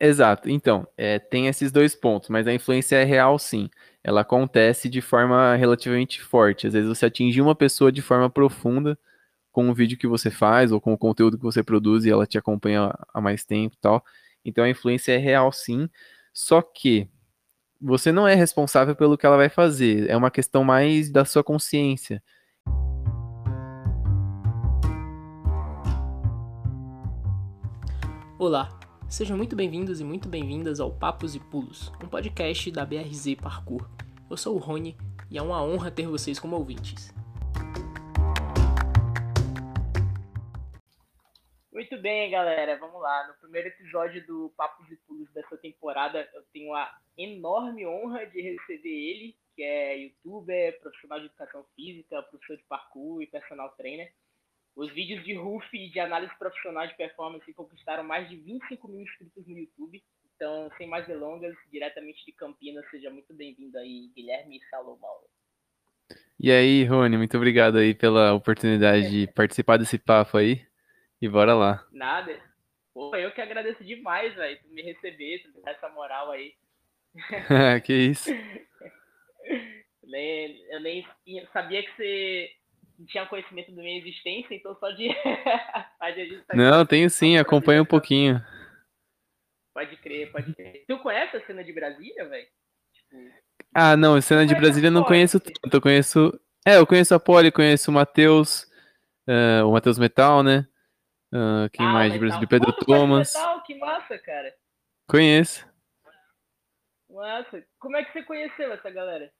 Exato. Então, é, tem esses dois pontos, mas a influência é real sim. Ela acontece de forma relativamente forte. Às vezes você atinge uma pessoa de forma profunda com o vídeo que você faz ou com o conteúdo que você produz e ela te acompanha há mais tempo e tal. Então a influência é real sim. Só que você não é responsável pelo que ela vai fazer. É uma questão mais da sua consciência. Olá, sejam muito bem-vindos e muito bem-vindas ao Papos e Pulos, um podcast da BRZ Parkour. Eu sou o Rony e é uma honra ter vocês como ouvintes. Muito bem, galera, vamos lá. No primeiro episódio do Papos e Pulos dessa temporada, eu tenho a enorme honra de receber ele, que é youtuber, profissional de educação física, professor de parkour e personal trainer. Os vídeos de RUF e de análise profissional de performance conquistaram mais de 25 mil inscritos no YouTube. Então, sem mais delongas, diretamente de Campinas, seja muito bem-vindo aí, Guilherme Salomão. E aí, Rony, muito obrigado aí pela oportunidade de participar desse papo aí. E bora lá. Nada. Pô, eu que agradeço demais, velho, por me receber, por dar essa moral aí. que isso. Eu nem sabia que você não tinha conhecimento da minha existência, então só de. não, tenho sim, acompanha um pouquinho. Pode crer, pode crer. Tu conhece a cena de Brasília, velho? Tipo... Ah, não, a cena de Brasília eu não conheço tanto. Eu conheço. É, eu conheço a Poli, conheço o Matheus, uh, o Matheus Metal, né? Uh, quem ah, mais de Brasília? Pedro Pô, Thomas. Metal, que massa, cara. Conheço. Massa. Como é que você conheceu essa galera?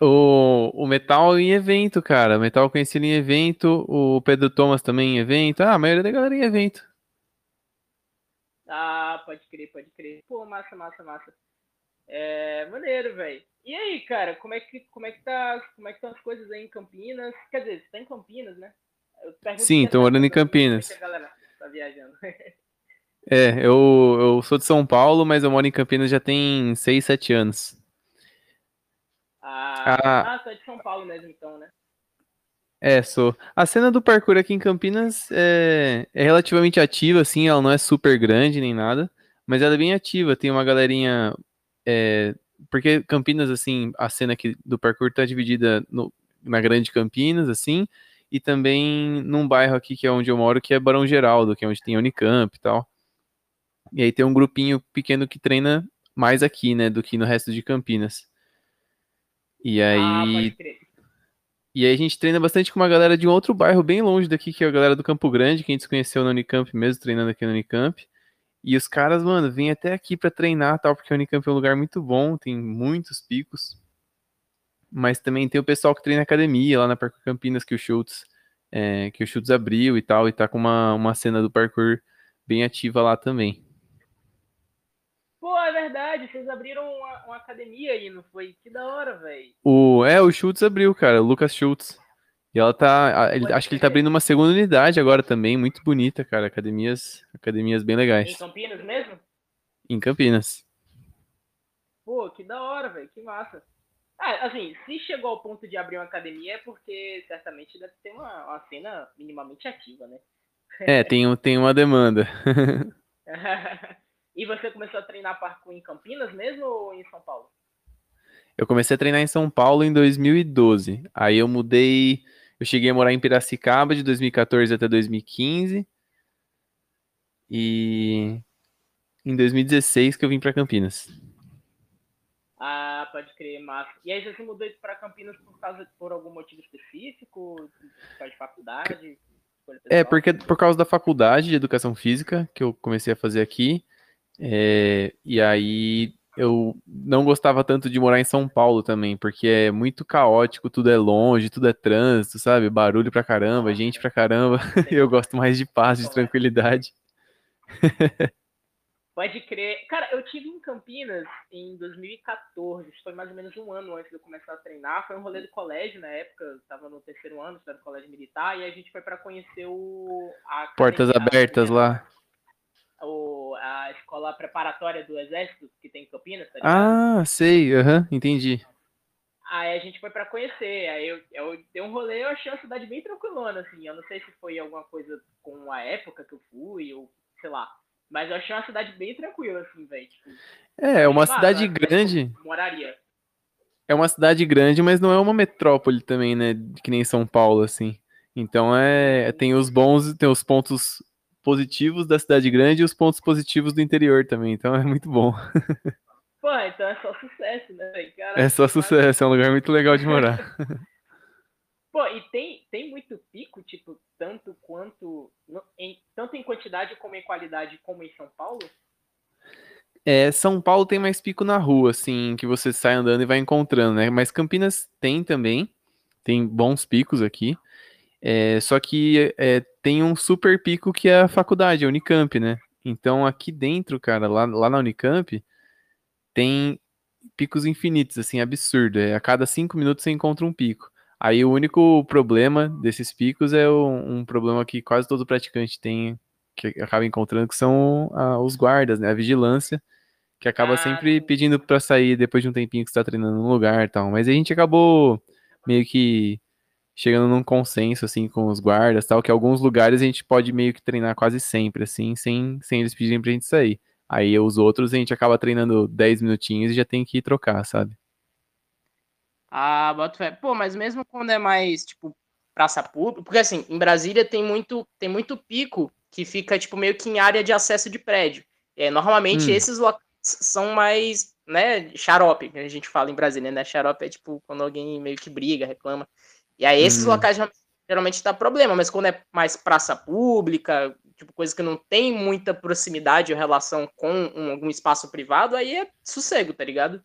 O, o Metal em evento, cara. O Metal conhecido em evento. O Pedro Thomas também em evento. Ah, a maioria da galera em evento. Ah, pode crer, pode crer. Pô, massa, massa, massa. É, maneiro, velho. E aí, cara, como é que como é que tá, como é que estão as coisas aí em Campinas? Quer dizer, você tá em Campinas, né? Sim, tô morando em Campinas. A galera tá viajando. é, eu, eu sou de São Paulo, mas eu moro em Campinas já tem 6, 7 anos. Ah, ah, ah, é de São Paulo mesmo, então, né? É, sou. A cena do parkour aqui em Campinas é, é relativamente ativa, assim, ela não é super grande nem nada, mas ela é bem ativa, tem uma galerinha. É, porque Campinas, assim, a cena aqui do parkour tá dividida no, na grande Campinas, assim, e também num bairro aqui que é onde eu moro, que é Barão Geraldo, que é onde tem Unicamp e tal. E aí tem um grupinho pequeno que treina mais aqui, né, do que no resto de Campinas. E aí. Ah, e aí a gente treina bastante com uma galera de um outro bairro bem longe daqui, que é a galera do Campo Grande, que a gente se conheceu no Unicamp mesmo, treinando aqui no Unicamp. E os caras, mano, vêm até aqui para treinar, tal, porque o Unicamp é um lugar muito bom, tem muitos picos. Mas também tem o pessoal que treina academia lá na Parkour Campinas, que o Schultz, é, que o Schultz abriu e tal, e tá com uma, uma cena do parkour bem ativa lá também. Verdade, vocês abriram uma, uma academia aí, não foi? Que da hora, velho. O, é, o Schultz abriu, cara, o Lucas Schultz. E ela tá. Ele, acho que ele tá abrindo uma segunda unidade agora também, muito bonita, cara. Academias, academias bem legais. Em Campinas mesmo? Em Campinas. Pô, que da hora, velho, que massa. Ah, assim, se chegou ao ponto de abrir uma academia é porque certamente deve ter uma, uma cena minimamente ativa, né? É, tem, tem uma demanda. E você começou a treinar parkour em Campinas mesmo ou em São Paulo? Eu comecei a treinar em São Paulo em 2012. Aí eu mudei, eu cheguei a morar em Piracicaba de 2014 até 2015. E em 2016 que eu vim para Campinas. Ah, pode crer, massa. E aí você mudou para Campinas por causa por algum motivo específico, por causa de faculdade? É, porque por causa da faculdade de educação física que eu comecei a fazer aqui. É, e aí eu não gostava tanto de morar em São Paulo também, porque é muito caótico, tudo é longe, tudo é trânsito, sabe? Barulho pra caramba, gente pra caramba. eu gosto mais de paz, de tranquilidade. Pode crer. Cara, eu tive em Campinas em 2014, foi mais ou menos um ano antes de eu começar a treinar. Foi um rolê do colégio na época, eu tava no terceiro ano, estava no colégio militar, e a gente foi para conhecer o. Portas abertas lá o, a escola preparatória do Exército que tem em Campinas, tá Ah, sei, aham, uhum, entendi. Aí a gente foi para conhecer, aí eu, eu dei um rolê, eu achei a cidade bem tranquilona, assim, eu não sei se foi alguma coisa com a época que eu fui, ou sei lá, Mas eu achei uma cidade bem tranquila, assim, velho. Tipo, é, uma cidade grande. Moraria. É uma cidade grande, mas não é uma metrópole também, né? Que nem São Paulo, assim. Então é. Tem os bons, tem os pontos positivos da cidade grande e os pontos positivos do interior também. Então é muito bom. Pô, então é só sucesso, né, velho? É só sucesso, é um lugar muito legal de morar. Pô, e tem, tem muito pico, tipo, tanto quanto. Em, tanto em quantidade como em qualidade, como em São Paulo? É, São Paulo tem mais pico na rua, assim, que você sai andando e vai encontrando, né? Mas Campinas tem também, tem bons picos aqui. É, só que é, tem um super pico que é a faculdade, a Unicamp, né? Então aqui dentro, cara, lá, lá na Unicamp, tem picos infinitos, assim, absurdo. É, a cada cinco minutos você encontra um pico. Aí o único problema desses picos é um, um problema que quase todo praticante tem, que acaba encontrando, que são ah, os guardas, né? A vigilância, que acaba ah, sempre pedindo para sair depois de um tempinho que está treinando no lugar e tal. Mas a gente acabou meio que chegando num consenso, assim, com os guardas tal, que alguns lugares a gente pode meio que treinar quase sempre, assim, sem, sem eles pedirem pra gente sair. Aí os outros a gente acaba treinando 10 minutinhos e já tem que trocar, sabe? Ah, boto fé. Pô, mas mesmo quando é mais, tipo, praça pública, porque assim, em Brasília tem muito, tem muito pico que fica, tipo, meio que em área de acesso de prédio. É, normalmente hum. esses locais são mais, né, xarope, que a gente fala em Brasília, né? Xarope é tipo quando alguém meio que briga, reclama. E aí esses hum. locais geralmente dá problema, mas quando é mais praça pública, tipo, coisa que não tem muita proximidade ou relação com um, algum espaço privado, aí é sossego, tá ligado?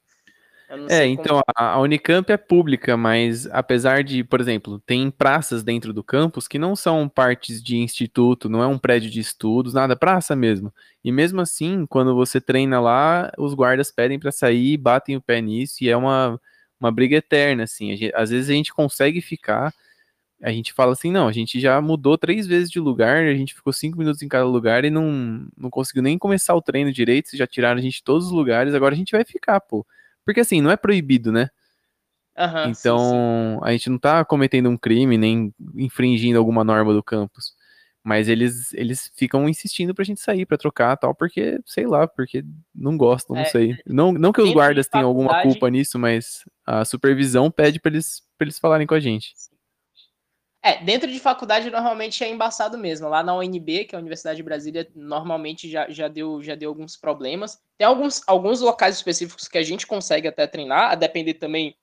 É, então a Unicamp é pública, mas apesar de, por exemplo, tem praças dentro do campus que não são partes de instituto, não é um prédio de estudos, nada, praça mesmo. E mesmo assim, quando você treina lá, os guardas pedem para sair, batem o pé nisso e é uma, uma briga eterna, assim. Gente, às vezes a gente consegue ficar, a gente fala assim, não, a gente já mudou três vezes de lugar, a gente ficou cinco minutos em cada lugar e não, não conseguiu nem começar o treino direito, já tiraram a gente de todos os lugares, agora a gente vai ficar, pô. Porque assim, não é proibido, né? Uhum, então, sim, sim. a gente não tá cometendo um crime, nem infringindo alguma norma do campus. Mas eles, eles ficam insistindo pra gente sair, pra trocar tal, porque, sei lá, porque não gostam, não é, sei. Não, não que os guardas tenham alguma culpa nisso, mas a supervisão pede pra eles, pra eles falarem com a gente. É, dentro de faculdade normalmente é embaçado mesmo. Lá na UNB, que é a Universidade de Brasília, normalmente já, já, deu, já deu alguns problemas. Tem alguns, alguns locais específicos que a gente consegue até treinar, a depender também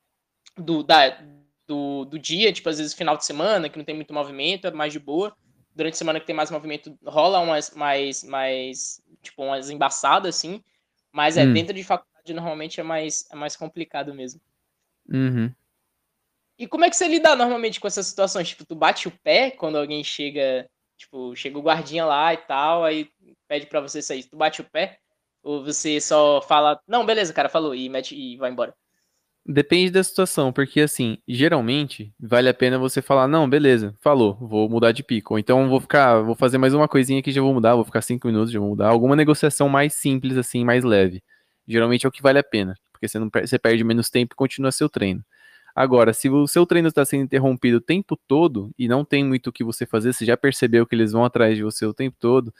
do, da, do, do dia, tipo, às vezes final de semana, que não tem muito movimento, é mais de boa. Durante a semana que tem mais movimento, rola umas mais, mais tipo, umas embaçadas, assim. Mas é, hum. dentro de faculdade normalmente é mais, é mais complicado mesmo. Uhum. E como é que você lida normalmente com essas situações? Tipo, tu bate o pé quando alguém chega, tipo, chega o guardinha lá e tal, aí pede para você sair. Tu bate o pé? Ou você só fala, não, beleza, cara, falou, e mete e vai embora? Depende da situação, porque assim, geralmente vale a pena você falar, não, beleza, falou, vou mudar de pico. Ou então vou ficar, vou fazer mais uma coisinha que já vou mudar, vou ficar cinco minutos, já vou mudar. Alguma negociação mais simples, assim, mais leve. Geralmente é o que vale a pena, porque você, não, você perde menos tempo e continua seu treino. Agora, se o seu treino está sendo interrompido o tempo todo e não tem muito o que você fazer, você já percebeu que eles vão atrás de você o tempo todo,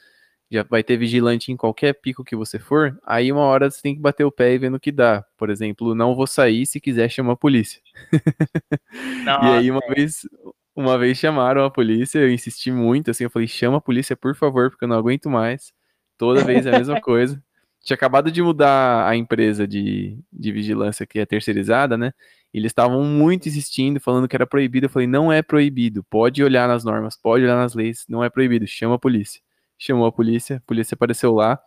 já vai ter vigilante em qualquer pico que você for, aí uma hora você tem que bater o pé e ver no que dá. Por exemplo, não vou sair, se quiser chama a polícia. e aí uma vez, uma vez chamaram a polícia, eu insisti muito, assim, eu falei, chama a polícia, por favor, porque eu não aguento mais. Toda vez é a mesma coisa. Tinha acabado de mudar a empresa de, de vigilância que é terceirizada, né? Eles estavam muito insistindo, falando que era proibido. Eu falei, não é proibido. Pode olhar nas normas, pode olhar nas leis, não é proibido. Chama a polícia. Chamou a polícia, a polícia apareceu lá.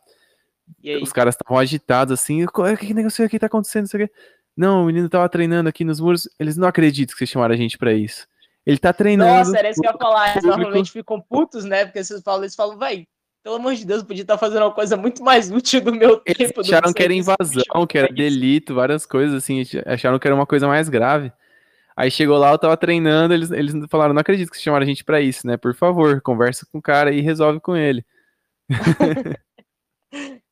Os caras estavam agitados assim. O que negócio aqui tá acontecendo? Isso aqui? Não, o menino tava treinando aqui nos muros. Eles não acreditam que vocês chamaram a gente para isso. Ele tá treinando. Nossa, era isso que eu ia falar. Eles normalmente ficam putos, né? Porque vocês falam, eles falam, vai, pelo amor de Deus, podia estar fazendo uma coisa muito mais útil do meu Eles tempo. acharam que era invasão, que era delito, várias coisas assim, acharam que era uma coisa mais grave. Aí chegou lá, eu tava treinando, eles, eles falaram, não acredito que chamaram a gente para isso, né? Por favor, conversa com o cara e resolve com ele.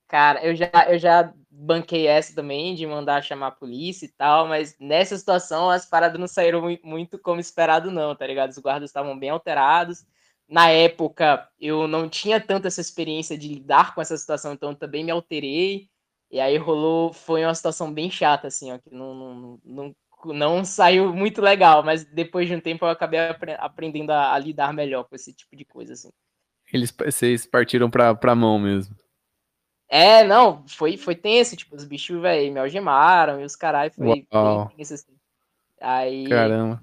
cara, eu já, eu já banquei essa também, de mandar chamar a polícia e tal, mas nessa situação as paradas não saíram muito como esperado não, tá ligado? Os guardas estavam bem alterados, na época eu não tinha tanto essa experiência de lidar com essa situação, então também me alterei. E aí rolou, foi uma situação bem chata, assim, ó, que não, não, não, não saiu muito legal, mas depois de um tempo eu acabei aprendendo a, a lidar melhor com esse tipo de coisa, assim. Eles, vocês partiram pra, pra mão mesmo. É, não, foi, foi tenso, tipo, os bichos, velho, me algemaram e os carai, foi, foi tenso, assim. Aí, Caramba.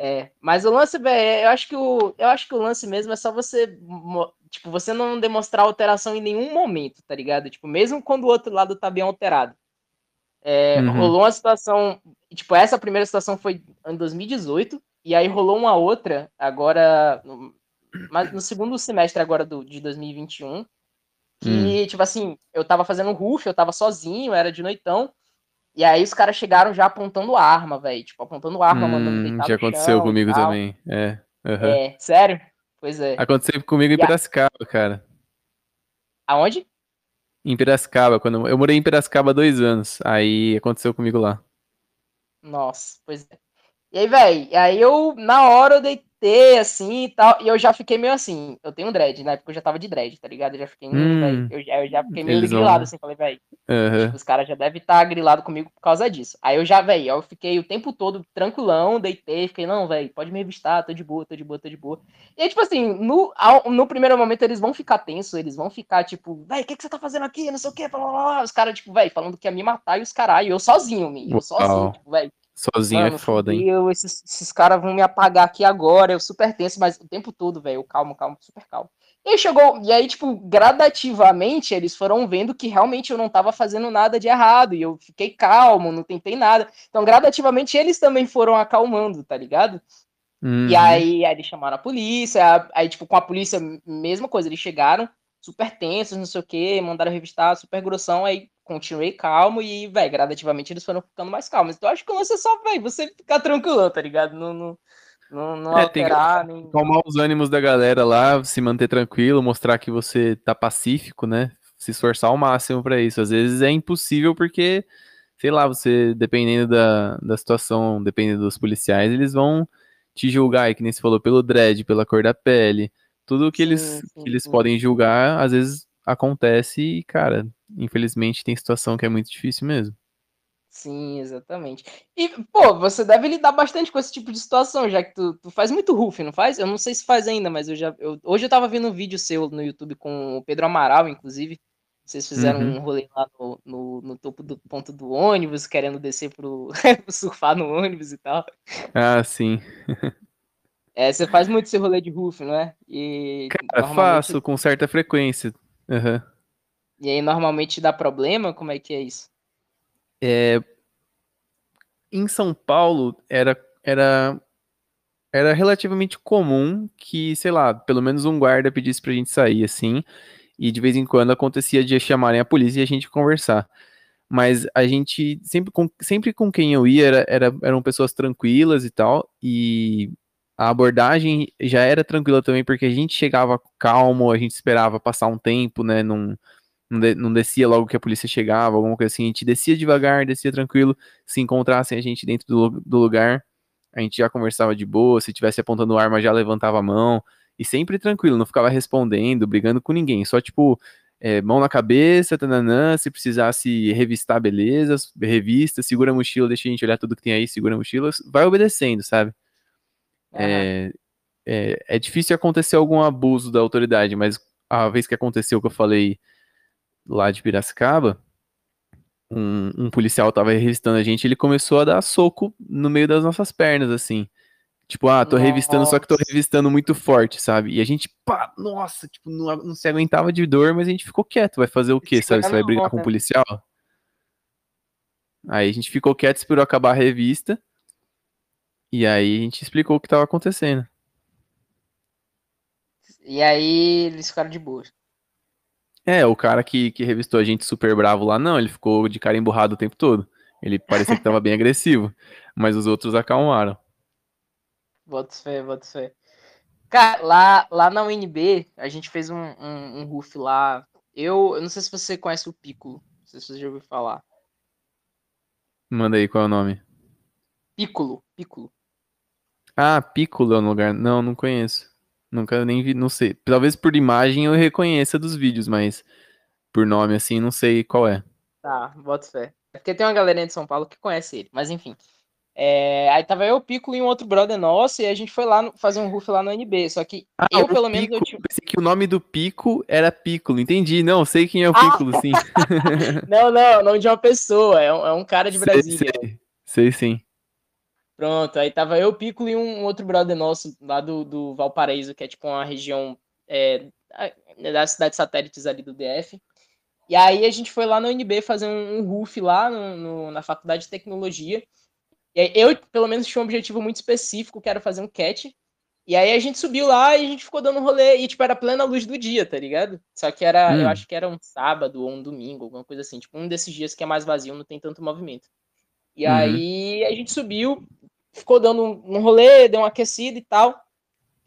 É, mas o lance, velho, eu acho que o eu acho que o lance mesmo é só você, tipo, você não demonstrar alteração em nenhum momento, tá ligado? Tipo, mesmo quando o outro lado tá bem alterado. É, uhum. rolou uma situação, tipo, essa primeira situação foi em 2018 e aí rolou uma outra agora no, mas no segundo semestre agora do, de 2021, que, hum. tipo assim, eu tava fazendo um roof, eu tava sozinho, era de noitão, e aí os caras chegaram já apontando arma, velho. Tipo, apontando arma, hum, mandando deitar Já aconteceu comigo também. É. Uhum. É, sério? Pois é. Aconteceu comigo em Piracicaba, cara. Aonde? Em Piracicaba, quando eu morei em Piracicaba dois anos. Aí aconteceu comigo lá. Nossa, pois é. E aí, velho, aí eu, na hora, eu dei, ter, assim e tal. E eu já fiquei meio assim. Eu tenho um dread, na época eu já tava de dread, tá ligado? Eu já fiquei, hum, véio, eu, já, eu já fiquei meio grilado, assim. Falei, velho, uhum. os caras já devem estar tá grilado comigo por causa disso. Aí eu já, velho, eu fiquei o tempo todo tranquilão, deitei, fiquei, não, velho, pode me revistar, tô de boa, tô de boa, tô de boa. E aí, tipo assim, no, no primeiro momento eles vão ficar tensos, eles vão ficar, tipo, velho, o que, que você tá fazendo aqui? Não sei o que, os caras, tipo, velho, falando que ia me matar e os caralho, eu sozinho, me, eu sozinho, tipo, velho. Sozinho é Mano, é foda, hein? Eu, esses, esses caras vão me apagar aqui agora, eu super tenso, mas o tempo todo, velho, calmo, calmo, super calmo. E aí chegou, e aí, tipo, gradativamente eles foram vendo que realmente eu não tava fazendo nada de errado, e eu fiquei calmo, não tentei nada. Então, gradativamente eles também foram acalmando, tá ligado? Uhum. E aí, aí eles chamaram a polícia, aí, tipo, com a polícia, mesma coisa, eles chegaram super tensos, não sei o que, mandaram revistar, super grossão, aí continuei calmo e, velho, gradativamente eles foram ficando mais calmos. Então acho que o lance é só, velho, você ficar tranquilo, tá ligado? Não, não, não, não é, alterar. Tem que nem... Calmar os ânimos da galera lá, se manter tranquilo, mostrar que você tá pacífico, né? Se esforçar ao máximo para isso. Às vezes é impossível porque, sei lá, você, dependendo da, da situação, dependendo dos policiais, eles vão te julgar, que nem você falou, pelo dread, pela cor da pele. Tudo que sim, eles, sim, que eles sim. podem julgar, às vezes acontece e, cara, infelizmente tem situação que é muito difícil mesmo. Sim, exatamente. E, pô, você deve lidar bastante com esse tipo de situação, já que tu, tu faz muito roof, não faz? Eu não sei se faz ainda, mas eu já. Eu, hoje eu tava vendo um vídeo seu no YouTube com o Pedro Amaral, inclusive. Vocês fizeram uhum. um rolê lá no, no, no, topo do ponto do ônibus, querendo descer pro surfar no ônibus e tal. Ah, sim. é, você faz muito esse rolê de roof, não é? E, Cara, normalmente... faço com certa frequência. Uhum. E aí normalmente dá problema? Como é que é isso? É... Em São Paulo era, era, era relativamente comum que, sei lá, pelo menos um guarda pedisse pra gente sair assim. E de vez em quando acontecia de chamarem a polícia e a gente conversar. Mas a gente, sempre com, sempre com quem eu ia, era, era, eram pessoas tranquilas e tal. E a abordagem já era tranquila também, porque a gente chegava calmo, a gente esperava passar um tempo, né? Não, não descia logo que a polícia chegava, alguma coisa assim. A gente descia devagar, descia tranquilo. Se encontrassem a gente dentro do, do lugar, a gente já conversava de boa. Se tivesse apontando arma, já levantava a mão. E sempre tranquilo, não ficava respondendo, brigando com ninguém. Só tipo, é, mão na cabeça, tananã, se precisasse revistar, beleza, revista, segura a mochila, deixa a gente olhar tudo que tem aí, segura a mochila, vai obedecendo, sabe? É, é, é, difícil acontecer algum abuso da autoridade, mas a vez que aconteceu que eu falei lá de Piracicaba, um, um policial tava revistando a gente, ele começou a dar soco no meio das nossas pernas, assim. Tipo, ah, tô nossa. revistando, só que tô revistando muito forte, sabe? E a gente, pá, nossa, tipo, não, não se aguentava de dor, mas a gente ficou quieto. Vai fazer o quê, sabe? Você vai brigar com o um policial? Aí a gente ficou quieto, esperou acabar a revista. E aí a gente explicou o que estava acontecendo. E aí eles ficaram de boa. É, o cara que, que revistou a gente super bravo lá, não, ele ficou de cara emburrado o tempo todo. Ele parecia que tava bem agressivo, mas os outros acalmaram. Bota fé, bota fé. Cara, lá, lá na UNB, a gente fez um, um, um roof lá. Eu, eu não sei se você conhece o Piccolo. Não sei se você já ouviu falar. Manda aí, qual é o nome? Piccolo, Piccolo. Ah, Piccolo é um lugar. Não, não conheço. Nunca nem vi, não sei. Talvez por imagem eu reconheça dos vídeos, mas por nome assim, não sei qual é. Tá, bota fé. É porque tem uma galerinha de São Paulo que conhece ele, mas enfim. É, aí tava eu, o Piccolo e um outro brother nosso, e a gente foi lá fazer um roof lá no NB. Só que ah, eu, pelo Pico, menos, eu tinha. Pensei que o nome do Pico era Piccolo, entendi. Não, sei quem é o Piccolo, ah! sim. não, não, nome de uma pessoa, é um, é um cara de Brasília. Sei, sei, sei sim. Pronto, aí tava eu, Piccolo e um outro brother nosso lá do, do Valparaíso, que é tipo uma região é, das cidades satélites ali do DF. E aí a gente foi lá no UNB fazer um, um roof lá no, no, na faculdade de tecnologia. E aí eu, pelo menos, tinha um objetivo muito específico, que era fazer um catch. E aí a gente subiu lá e a gente ficou dando um rolê, e tipo, era plena luz do dia, tá ligado? Só que era, hum. eu acho que era um sábado ou um domingo, alguma coisa assim, tipo, um desses dias que é mais vazio, não tem tanto movimento. E uhum. aí a gente subiu, ficou dando um rolê, deu uma aquecida e tal.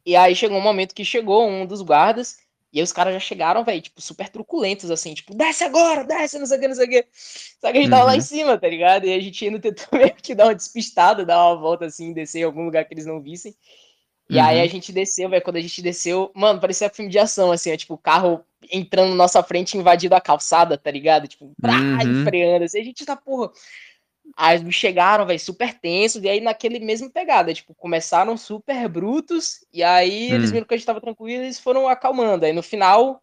E aí chegou um momento que chegou um dos guardas, e aí os caras já chegaram, velho, tipo, super truculentos, assim, tipo, desce agora, desce, não sei o que, não sei o que. Só que a gente tava lá em uhum. cima, tá ligado? E a gente ainda tentou meio que dar uma despistada, dar uma volta assim, descer em algum lugar que eles não vissem. E uhum. aí a gente desceu, velho, quando a gente desceu, mano, parecia filme de ação, assim, ó, tipo, o carro entrando na nossa frente, invadindo a calçada, tá ligado? Tipo, pra, uhum. freando, assim, a gente tá, porra, Aí eles chegaram, velho, super tensos, e aí naquele mesmo pegada, tipo, começaram super brutos, e aí hum. eles viram que a gente tava tranquilo e eles foram acalmando. Aí no final,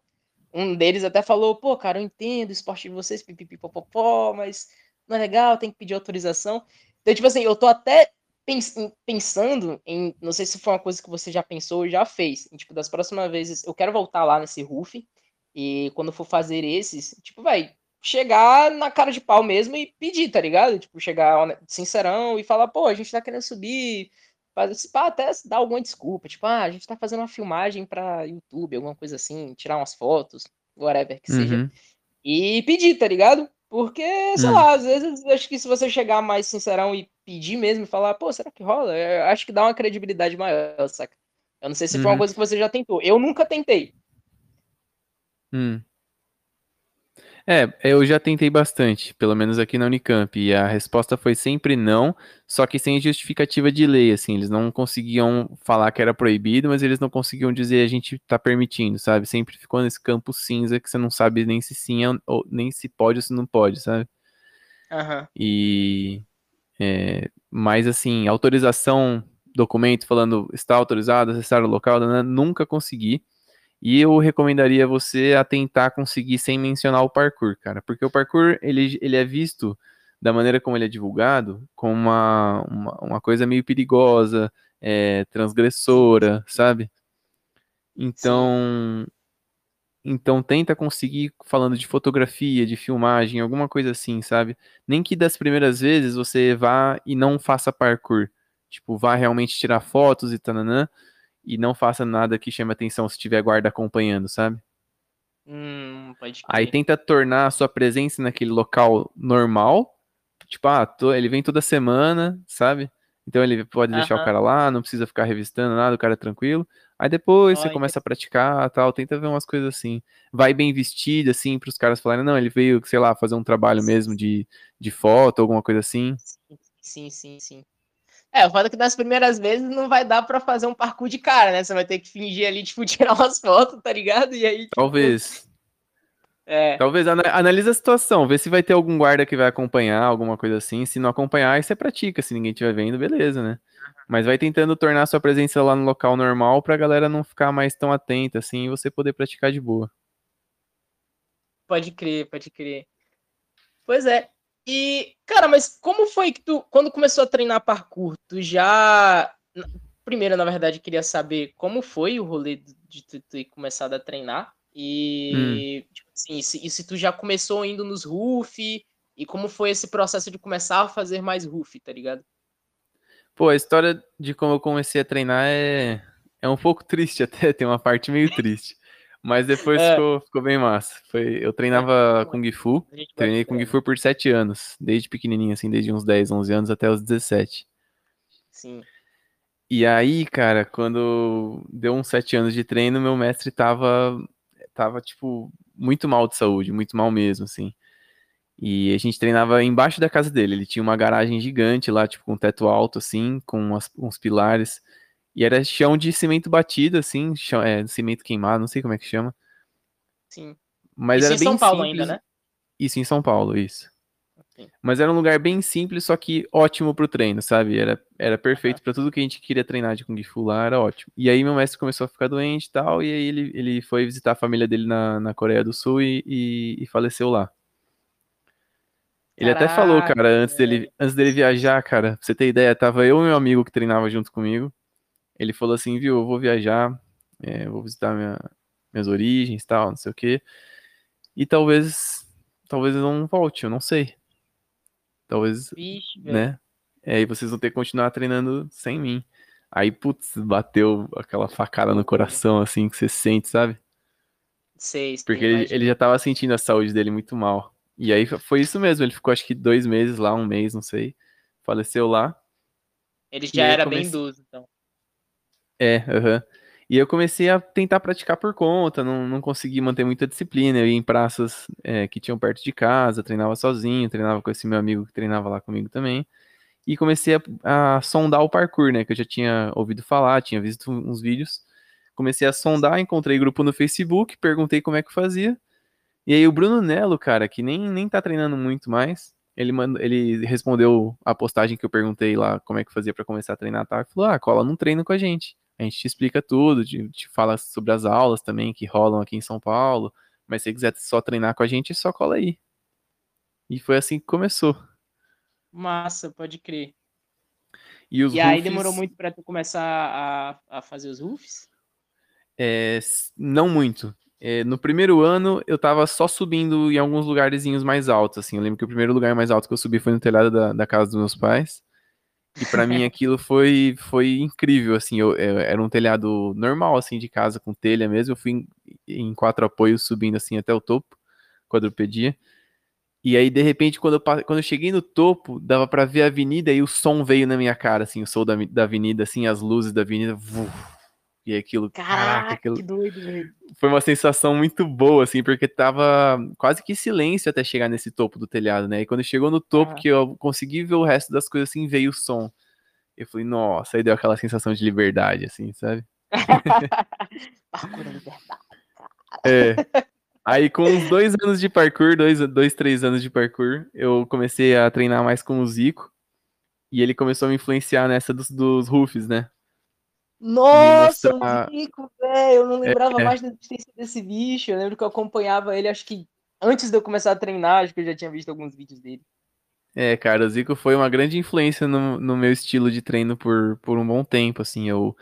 um deles até falou, pô, cara, eu entendo o esporte de vocês, pipipipopopó, mas não é legal, tem que pedir autorização. Então, tipo assim, eu tô até pens pensando em, não sei se foi uma coisa que você já pensou ou já fez, em, tipo, das próximas vezes, eu quero voltar lá nesse roof, e quando for fazer esses, tipo, vai, chegar na cara de pau mesmo e pedir, tá ligado? Tipo, chegar sincerão e falar, pô, a gente tá querendo subir, fazer, pá, até dar alguma desculpa, tipo, ah, a gente tá fazendo uma filmagem pra YouTube, alguma coisa assim, tirar umas fotos, whatever que uhum. seja. E pedir, tá ligado? Porque, sei uhum. lá, às vezes acho que se você chegar mais sincerão e pedir mesmo e falar, pô, será que rola? Eu acho que dá uma credibilidade maior, saca? Eu não sei se uhum. foi uma uhum. coisa que você já tentou. Eu nunca tentei. Hum. É, eu já tentei bastante, pelo menos aqui na Unicamp, e a resposta foi sempre não, só que sem justificativa de lei, assim, eles não conseguiam falar que era proibido, mas eles não conseguiam dizer a gente tá permitindo, sabe? Sempre ficou nesse campo cinza que você não sabe nem se sim ou nem se pode ou se não pode, sabe? Uhum. E é, mas assim, autorização, documento falando está autorizado, acessar o local, né, nunca consegui. E eu recomendaria você a tentar conseguir sem mencionar o parkour, cara, porque o parkour ele, ele é visto da maneira como ele é divulgado como uma, uma, uma coisa meio perigosa, é, transgressora, sabe? Então, então tenta conseguir falando de fotografia, de filmagem, alguma coisa assim, sabe? Nem que das primeiras vezes você vá e não faça parkour, tipo, vá realmente tirar fotos e tal, e não faça nada que chame atenção se tiver guarda acompanhando, sabe? Hum, Aí tenta tornar a sua presença naquele local normal. Tipo, ah, tô, ele vem toda semana, sabe? Então ele pode deixar o cara lá, não precisa ficar revistando nada, o cara é tranquilo. Aí depois você começa a praticar, tal, tenta ver umas coisas assim. Vai bem vestido, assim, para os caras falarem, não, ele veio, sei lá, fazer um trabalho mesmo de, de foto, alguma coisa assim. Sim, sim, sim. É, o fato é que nas primeiras vezes não vai dar para fazer um parkour de cara, né? Você vai ter que fingir ali, tipo, tirar umas fotos, tá ligado? E aí. Tipo... Talvez. É. Talvez analisa a situação, vê se vai ter algum guarda que vai acompanhar, alguma coisa assim. Se não acompanhar, aí você pratica. Se ninguém estiver vendo, beleza, né? Mas vai tentando tornar sua presença lá no local normal pra galera não ficar mais tão atenta, assim, e você poder praticar de boa. Pode crer, pode crer. Pois é. E, cara, mas como foi que tu, quando começou a treinar parkour, tu já. Primeiro, na verdade, queria saber como foi o rolê de tu ter começado a treinar. E, hum. tipo assim, se, e se tu já começou indo nos RUF, e como foi esse processo de começar a fazer mais RUF, tá ligado? Pô, a história de como eu comecei a treinar é, é um pouco triste até, tem uma parte meio triste. Mas depois é. ficou, ficou bem massa. Foi, eu treinava é. Kung Fu, treinei Kung Fu por 7 anos, desde pequenininho, assim, desde uns 10, 11 anos até os 17. Sim. E aí, cara, quando deu uns 7 anos de treino, meu mestre tava, tava, tipo, muito mal de saúde, muito mal mesmo, assim. E a gente treinava embaixo da casa dele. Ele tinha uma garagem gigante lá, tipo, com um teto alto, assim, com umas, uns pilares. E era chão de cimento batido, assim, chão, é, cimento queimado, não sei como é que chama. Sim. Mas Isso era em bem São Paulo simples. ainda, né? Isso em São Paulo, isso. Mas era um lugar bem simples, só que ótimo pro treino, sabe? Era, era perfeito pra tudo que a gente queria treinar de Kung Fu lá, era ótimo. E aí meu mestre começou a ficar doente e tal, e aí ele, ele foi visitar a família dele na, na Coreia do Sul e, e, e faleceu lá. Ele até falou, Caraca, cara, antes dele, antes dele viajar, cara, pra você ter ideia, tava eu e meu amigo que treinava junto comigo. Ele falou assim, viu, eu vou viajar, é, vou visitar minha- minhas origens e tal, não sei o quê. E talvez, talvez eu não volte, eu não sei. Talvez, Vixe, né? É, aí vocês vão ter que continuar treinando sem mim. Aí, putz, bateu aquela facada no coração, assim, que você sente, sabe? Sei, Porque ele, ele já tava sentindo a saúde dele muito mal. E aí foi isso mesmo, ele ficou acho que dois meses lá, um mês, não sei. Faleceu lá. Ele e já era bem idoso, então. É, aham. E eu comecei a tentar praticar por conta, não, não consegui manter muita disciplina. Eu ia em praças é, que tinham perto de casa, treinava sozinho, treinava com esse meu amigo que treinava lá comigo também. E comecei a, a sondar o parkour, né? Que eu já tinha ouvido falar, tinha visto uns vídeos. Comecei a sondar, encontrei grupo no Facebook, perguntei como é que fazia. E aí o Bruno Nelo, cara, que nem, nem tá treinando muito mais, ele, mandou, ele respondeu a postagem que eu perguntei lá como é que fazia pra começar a treinar, tá? E falou, ah, cola num treino com a gente. A gente te explica tudo, te, te fala sobre as aulas também que rolam aqui em São Paulo. Mas se você quiser só treinar com a gente, só cola aí. E foi assim que começou. Massa, pode crer. E os E aí Rufis, demorou muito pra tu começar a, a fazer os roofs? é, não muito. É, no primeiro ano, eu tava só subindo em alguns lugarzinhos mais altos, assim. Eu lembro que o primeiro lugar mais alto que eu subi foi no telhado da, da casa dos meus pais. E pra mim aquilo foi, foi incrível, assim. Eu, eu- era um telhado normal, assim, de casa, com telha mesmo. Eu fui em, em quatro apoios subindo, assim, até o topo, quadrupedia. E aí, de repente, quando eu, quando eu cheguei no topo, dava pra ver a avenida e o som veio na minha cara, assim, o som da, da avenida, assim, as luzes da avenida. vuf. E aquilo, caraca, Caraca, aquilo que doido, velho. foi uma sensação muito boa, assim, porque tava quase que silêncio até chegar nesse topo do telhado, né? E quando chegou no topo, Ah. que eu consegui ver o resto das coisas, assim, veio o som. Eu falei, nossa, aí deu aquela sensação de liberdade, assim, sabe? Parkour é liberdade. É. Aí, com uns dois anos de parkour, dois, dois, três anos de parkour, eu comecei a treinar mais com o Zico. E ele começou a me influenciar nessa dos, dos roofs, né? Nossa, mostrar- o Zico, velho. Eu não lembrava É. mais da existência desse bicho. Eu lembro que eu acompanhava ele, acho que antes de eu começar a treinar, acho que eu já tinha visto alguns vídeos dele. É, cara, o Zico foi uma grande influência no, no meu estilo de treino por, por um bom tempo, assim, eu,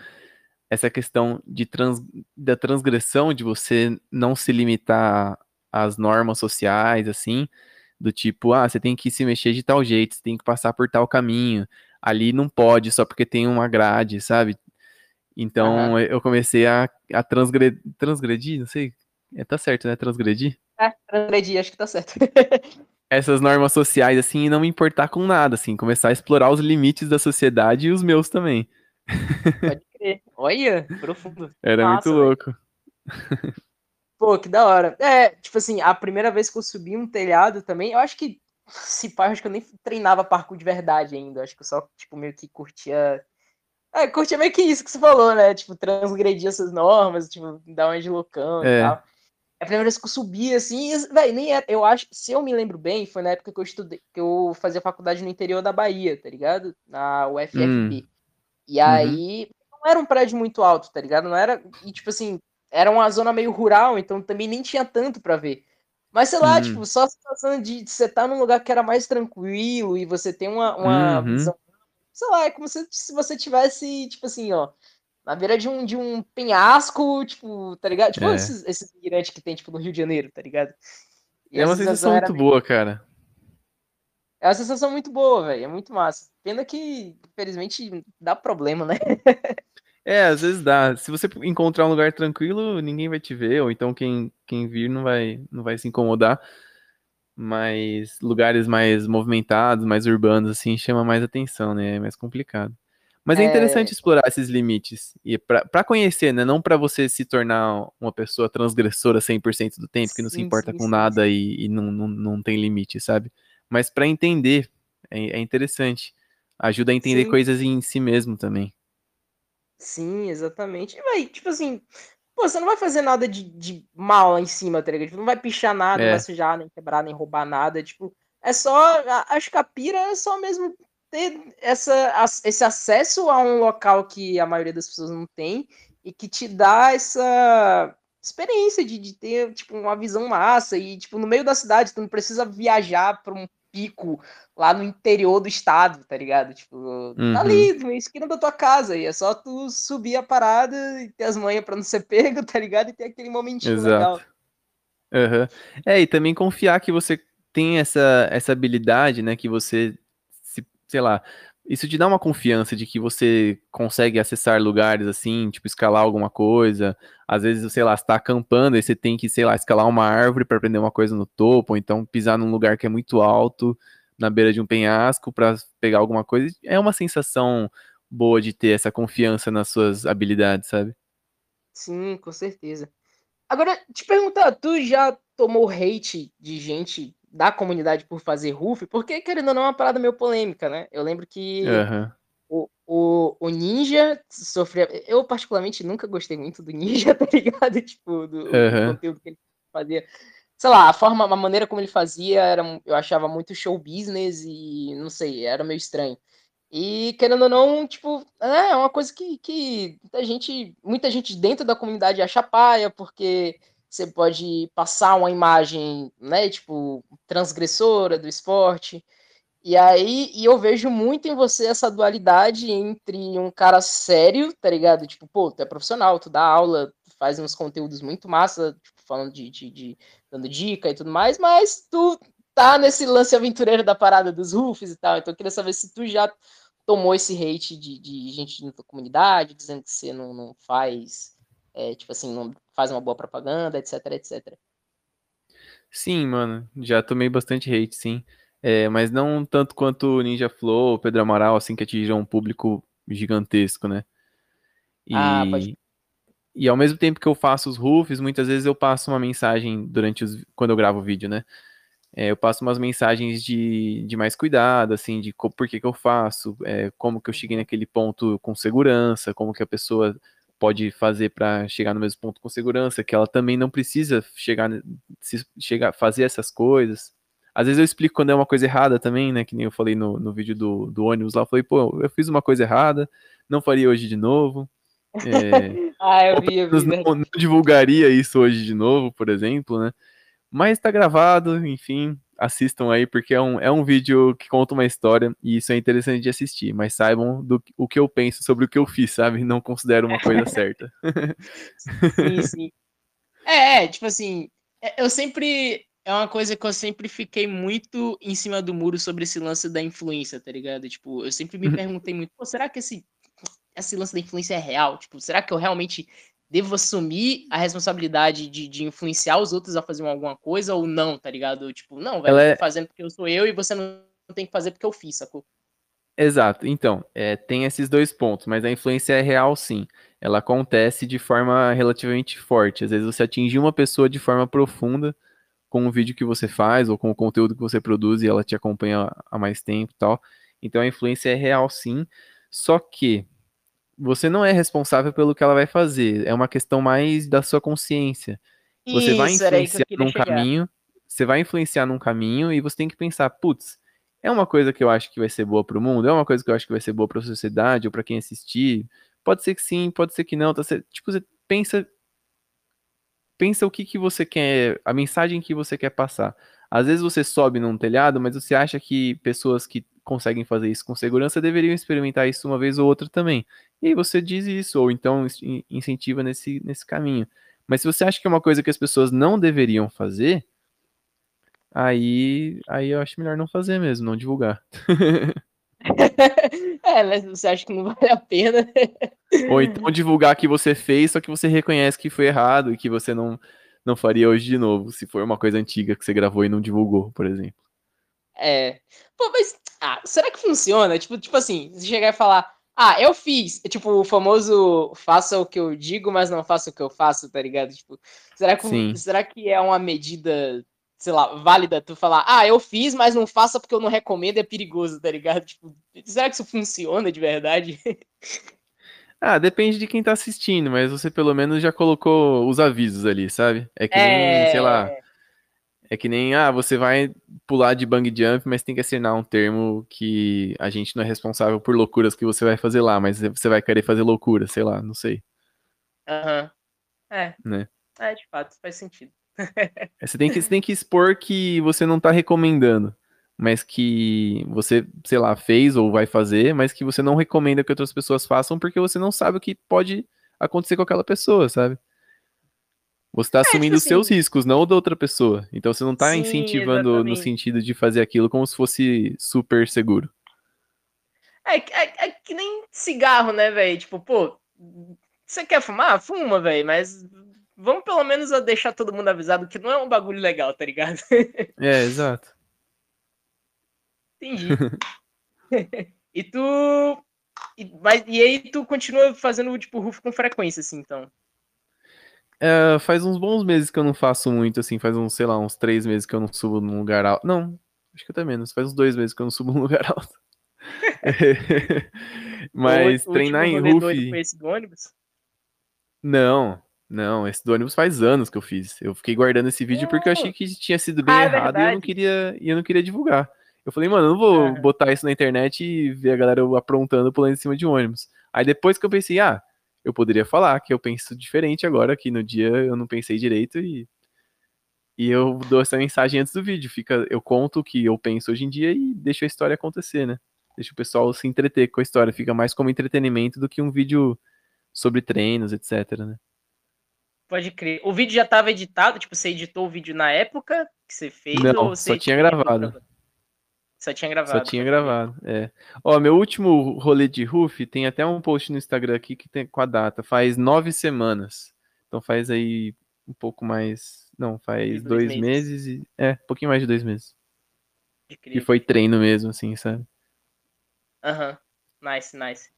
essa questão de trans, da transgressão, de você não se limitar às normas sociais, assim, do tipo, ah, você tem que se mexer de tal jeito, você tem que passar por tal caminho, ali não pode só porque tem uma grade, sabe? Então eu comecei a, a transgredir, transgredir, não sei, é, tá certo, né, transgredir? É, transgredi, acho que tá certo. essas normas sociais, assim, e não me importar com nada, assim, começar a explorar os limites da sociedade e os meus também. Pode crer. Olha, profundo. Era Massa, muito louco. Pô, que da hora. É, tipo assim, a primeira vez que eu subi um telhado também, eu acho que, se pá, eu acho que eu nem treinava parkour de verdade ainda. Eu acho que eu só, tipo, meio que curtia. É, curtia meio que isso que você falou, né? Tipo, transgredir essas normas, tipo, dar uma de loucão É. e tal. É a primeira vez que eu subi, assim, e, véi, nem era, eu acho, se eu me lembro bem, foi na época que eu estudei, que eu fazia faculdade no interior da Bahia, tá ligado? Na UFFB. E aí, não era um prédio muito alto, tá ligado? Não era, e tipo assim, era uma zona meio rural, então também nem tinha tanto pra ver. Mas sei lá, Hum. tipo, só a sensação de você estar num lugar que era mais tranquilo e você tem uma, uma Uhum. visão, sei lá, é como se, se você tivesse, tipo assim, ó, na beira de um, de um penhasco, tipo, tá ligado? Tipo É. esses, esses mirantes que tem, tipo, no Rio de Janeiro, tá ligado? E É uma sensação muito boa, cara. É uma sensação muito boa, velho. É muito massa. Pena que, infelizmente, dá problema, né? É, às vezes dá. Se você encontrar um lugar tranquilo, ninguém vai te ver, ou então quem, quem vir não vai, não vai se incomodar. Mas lugares mais movimentados, mais urbanos, assim, chama mais atenção, né? É mais complicado. Mas é, É. interessante explorar esses limites. E pra conhecer, né? Não pra você se tornar uma pessoa transgressora 100% do tempo, que não se Sim, importa sim, com sim, nada e, e não, não, não tem limite, sabe? Mas pra entender, é, é interessante. Ajuda a entender Sim. coisas em si mesmo também. Sim, exatamente. E vai, tipo assim, pô, você não vai fazer nada de, de mal lá em cima, tá ligado? Tipo, não vai pichar nada, não É. vai sujar, nem quebrar, nem roubar nada. Tipo, é só. Acho que a pira é só mesmo ter essa, esse acesso a um local que a maioria das pessoas não tem e que te dá essa experiência de, de ter, tipo, uma visão massa e, tipo, no meio da cidade, tu não precisa viajar pra um pico lá no interior do estado, tá ligado? Tipo, Uhum. tá ali, na esquina da tua casa, e é só tu subir a parada e ter as manhas pra não ser pego, tá ligado? E ter aquele momentinho Exato. legal. Aham. É, e também confiar que você tem essa, essa habilidade, né? Que você, se, sei lá, isso te dá uma confiança de que você consegue acessar lugares assim, tipo, escalar alguma coisa. Às vezes, sei lá, você tá acampando e você tem que, sei lá, escalar uma árvore para aprender uma coisa no topo, ou então pisar num lugar que é muito alto, na beira de um penhasco, para pegar alguma coisa. É uma sensação boa de ter essa confiança nas suas habilidades, sabe? Sim, com certeza. Agora, te perguntar, tu já tomou hate de gente da comunidade por fazer roof? Porque, querendo ou não, é uma parada meio polêmica, né? Eu lembro que Aham. o, o, o Ninja sofria. Eu, particularmente, nunca gostei muito do Ninja, tá ligado? Tipo, do, do Aham. conteúdo que ele fazia. Sei lá, a forma, a maneira como ele fazia, era, eu achava muito show business e não sei, era meio estranho. E querendo ou não, tipo, é uma coisa que, que muita gente, muita gente dentro da comunidade acha paia, porque você pode passar uma imagem, né, tipo, transgressora do esporte. E aí, e eu vejo muito em você essa dualidade entre um cara sério, tá ligado? Tipo, pô, tu é profissional, tu dá aula, tu faz uns conteúdos muito massa, tipo, falando de, de, de- dando dica e tudo mais, mas tu tá nesse lance aventureiro da parada dos roofs e tal. Então eu queria saber se tu já tomou esse hate de, de gente na tua comunidade, dizendo que você não, não faz, é, tipo assim, não faz uma boa propaganda, etc, etc. Sim, mano, já tomei bastante hate, sim. É, mas não tanto quanto Ninja Flow, Pedro Amaral, assim, que atingiram um público gigantesco, né? E, Ah, pode- e ao mesmo tempo que eu faço os roofs, muitas vezes eu passo uma mensagem durante os, quando eu gravo o vídeo, né? É, eu passo umas mensagens de, de mais cuidado, assim, de por que que eu faço, é, como que eu cheguei naquele ponto com segurança, como que a pessoa pode fazer para chegar no mesmo ponto com segurança, que ela também não precisa chegar, se, chegar fazer essas coisas. Às vezes eu explico quando é uma coisa errada também, né? Que nem eu falei no, no vídeo do, do ônibus lá, eu falei, pô, eu fiz uma coisa errada, não faria hoje de novo. É, Ah, eu vi, eu vi. menos não, não divulgaria isso hoje de novo, por exemplo, né? Mas tá gravado, enfim, assistam aí, porque é um, é um vídeo que conta uma história e isso é interessante de assistir. Mas saibam do, o que eu penso sobre o que eu fiz, sabe? Não considero uma coisa certa. Sim, sim. É, é, tipo assim, é- eu sempre. É uma coisa que eu sempre fiquei muito em cima do muro sobre esse lance da influência, tá ligado? Tipo, eu sempre me Uhum. perguntei muito, pô, será que esse, esse lance da influência é real? Tipo, será que eu realmente devo assumir a responsabilidade de, de influenciar os outros a fazer alguma coisa ou não, tá ligado? Tipo, não, velho, eu é- fazendo porque eu sou eu e você não tem que fazer porque eu fiz, sacou? Exato. Então, é, tem esses dois pontos, mas a influência é real, sim. Ela acontece de forma relativamente forte. Às vezes você atinge uma pessoa de forma profunda com o vídeo que você faz ou com o conteúdo que você produz e ela te acompanha há mais tempo e tal. Então a influência é real, sim. Só que você não é responsável pelo que ela vai fazer. É uma questão mais da sua consciência. Você vai Isso, que eu influenciar queria num chegar. caminho, você vai influenciar num caminho e você tem que pensar, putz, é uma coisa que eu acho que vai ser boa pro mundo, é uma coisa que eu acho que vai ser boa pra sociedade ou pra quem assistir. Pode ser que sim, pode ser que não, tá certo? Tipo, você pensa pensa o que que você quer, a mensagem que você quer passar. Às vezes você sobe num telhado, mas você acha que pessoas que conseguem fazer isso com segurança deveriam experimentar isso uma vez ou outra também. E aí você diz isso, ou então in- incentiva nesse, nesse caminho. Mas se você acha que é uma coisa que as pessoas não deveriam fazer, aí, aí eu acho melhor não fazer mesmo, não divulgar. é, né? Você acha que não vale a pena? Ou então divulgar que você fez, só que você reconhece que foi errado e que você não, não faria hoje de novo, se for uma coisa antiga que você gravou e não divulgou, por exemplo. É. Pô, mas. Ah, será que funciona? Tipo, tipo assim, você chegar e falar. Ah, eu fiz. É Tipo, o famoso faça o que eu digo, mas não faça o que eu faço, tá ligado? Tipo, será que, Sim. será que é uma medida, sei lá, válida tu falar, ah, eu fiz, mas não faça porque eu não recomendo, é perigoso, tá ligado? Tipo, será que isso funciona de verdade? Ah, depende de quem tá assistindo, mas você pelo menos já colocou os avisos ali, sabe? É que nem, É. sei lá, é que nem, ah, você vai pular de bang jump, mas tem que assinar um termo que a gente não é responsável por loucuras que você vai fazer lá, mas você vai querer fazer loucura, sei lá, não sei. Aham. É. Né? É, de fato, faz sentido. É, Você tem que, você tem que expor que você não tá recomendando, mas que você, sei lá, fez ou vai fazer, mas que você não recomenda que outras pessoas façam porque você não sabe o que pode acontecer com aquela pessoa, sabe? Você tá assumindo os assim- seus riscos, não o da outra pessoa. Então você não tá Sim, incentivando no exatamente. sentido de fazer aquilo como se fosse super seguro. É, que- é, é que nem cigarro, né, velho? Tipo, pô, você quer fumar? Fuma, velho, mas vamos pelo menos deixar todo mundo avisado que não é um bagulho legal, tá ligado? É, exato. Entendi. e tu. E, mas, e aí tu continua fazendo, tipo, roof com frequência, assim, então. É, faz uns bons meses que eu não faço muito, assim, faz uns, sei lá, uns três meses que eu não subo num lugar alto. Não, acho que até menos, faz uns dois meses que eu não subo num lugar alto. Mas O- o treinar em rolê doido roof. Foi esse do ônibus? Não, não, esse do ônibus faz anos que eu fiz. Eu fiquei guardando esse vídeo porque eu achei que tinha sido bem Ah, é errado e eu não queria, e eu não queria divulgar. Eu falei, mano, eu não vou botar isso na internet e ver a galera aprontando pulando em cima de um ônibus. Aí depois que eu pensei, ah, eu poderia falar que eu penso diferente agora, que no dia eu não pensei direito e e eu dou essa mensagem antes do vídeo. Fica, eu conto o que eu penso hoje em dia e deixo a história acontecer, né? Deixa o pessoal se entreter com a história. Fica mais como entretenimento do que um vídeo sobre treinos, etc, né? Pode crer. O vídeo já tava editado? Tipo, você editou o vídeo na época que você fez? Não, ou você só tinha gravado. Só tinha gravado. Só tinha gravado, é. Ó, meu último rolê de roof tem até um post no Instagram aqui que tem com a data. Faz nove semanas. Então faz aí um pouco mais. Não, faz dois, dois meses. e. É, um pouquinho mais de dois meses. Crer. Que foi treino mesmo, assim, sabe? Aham. Nice, nice.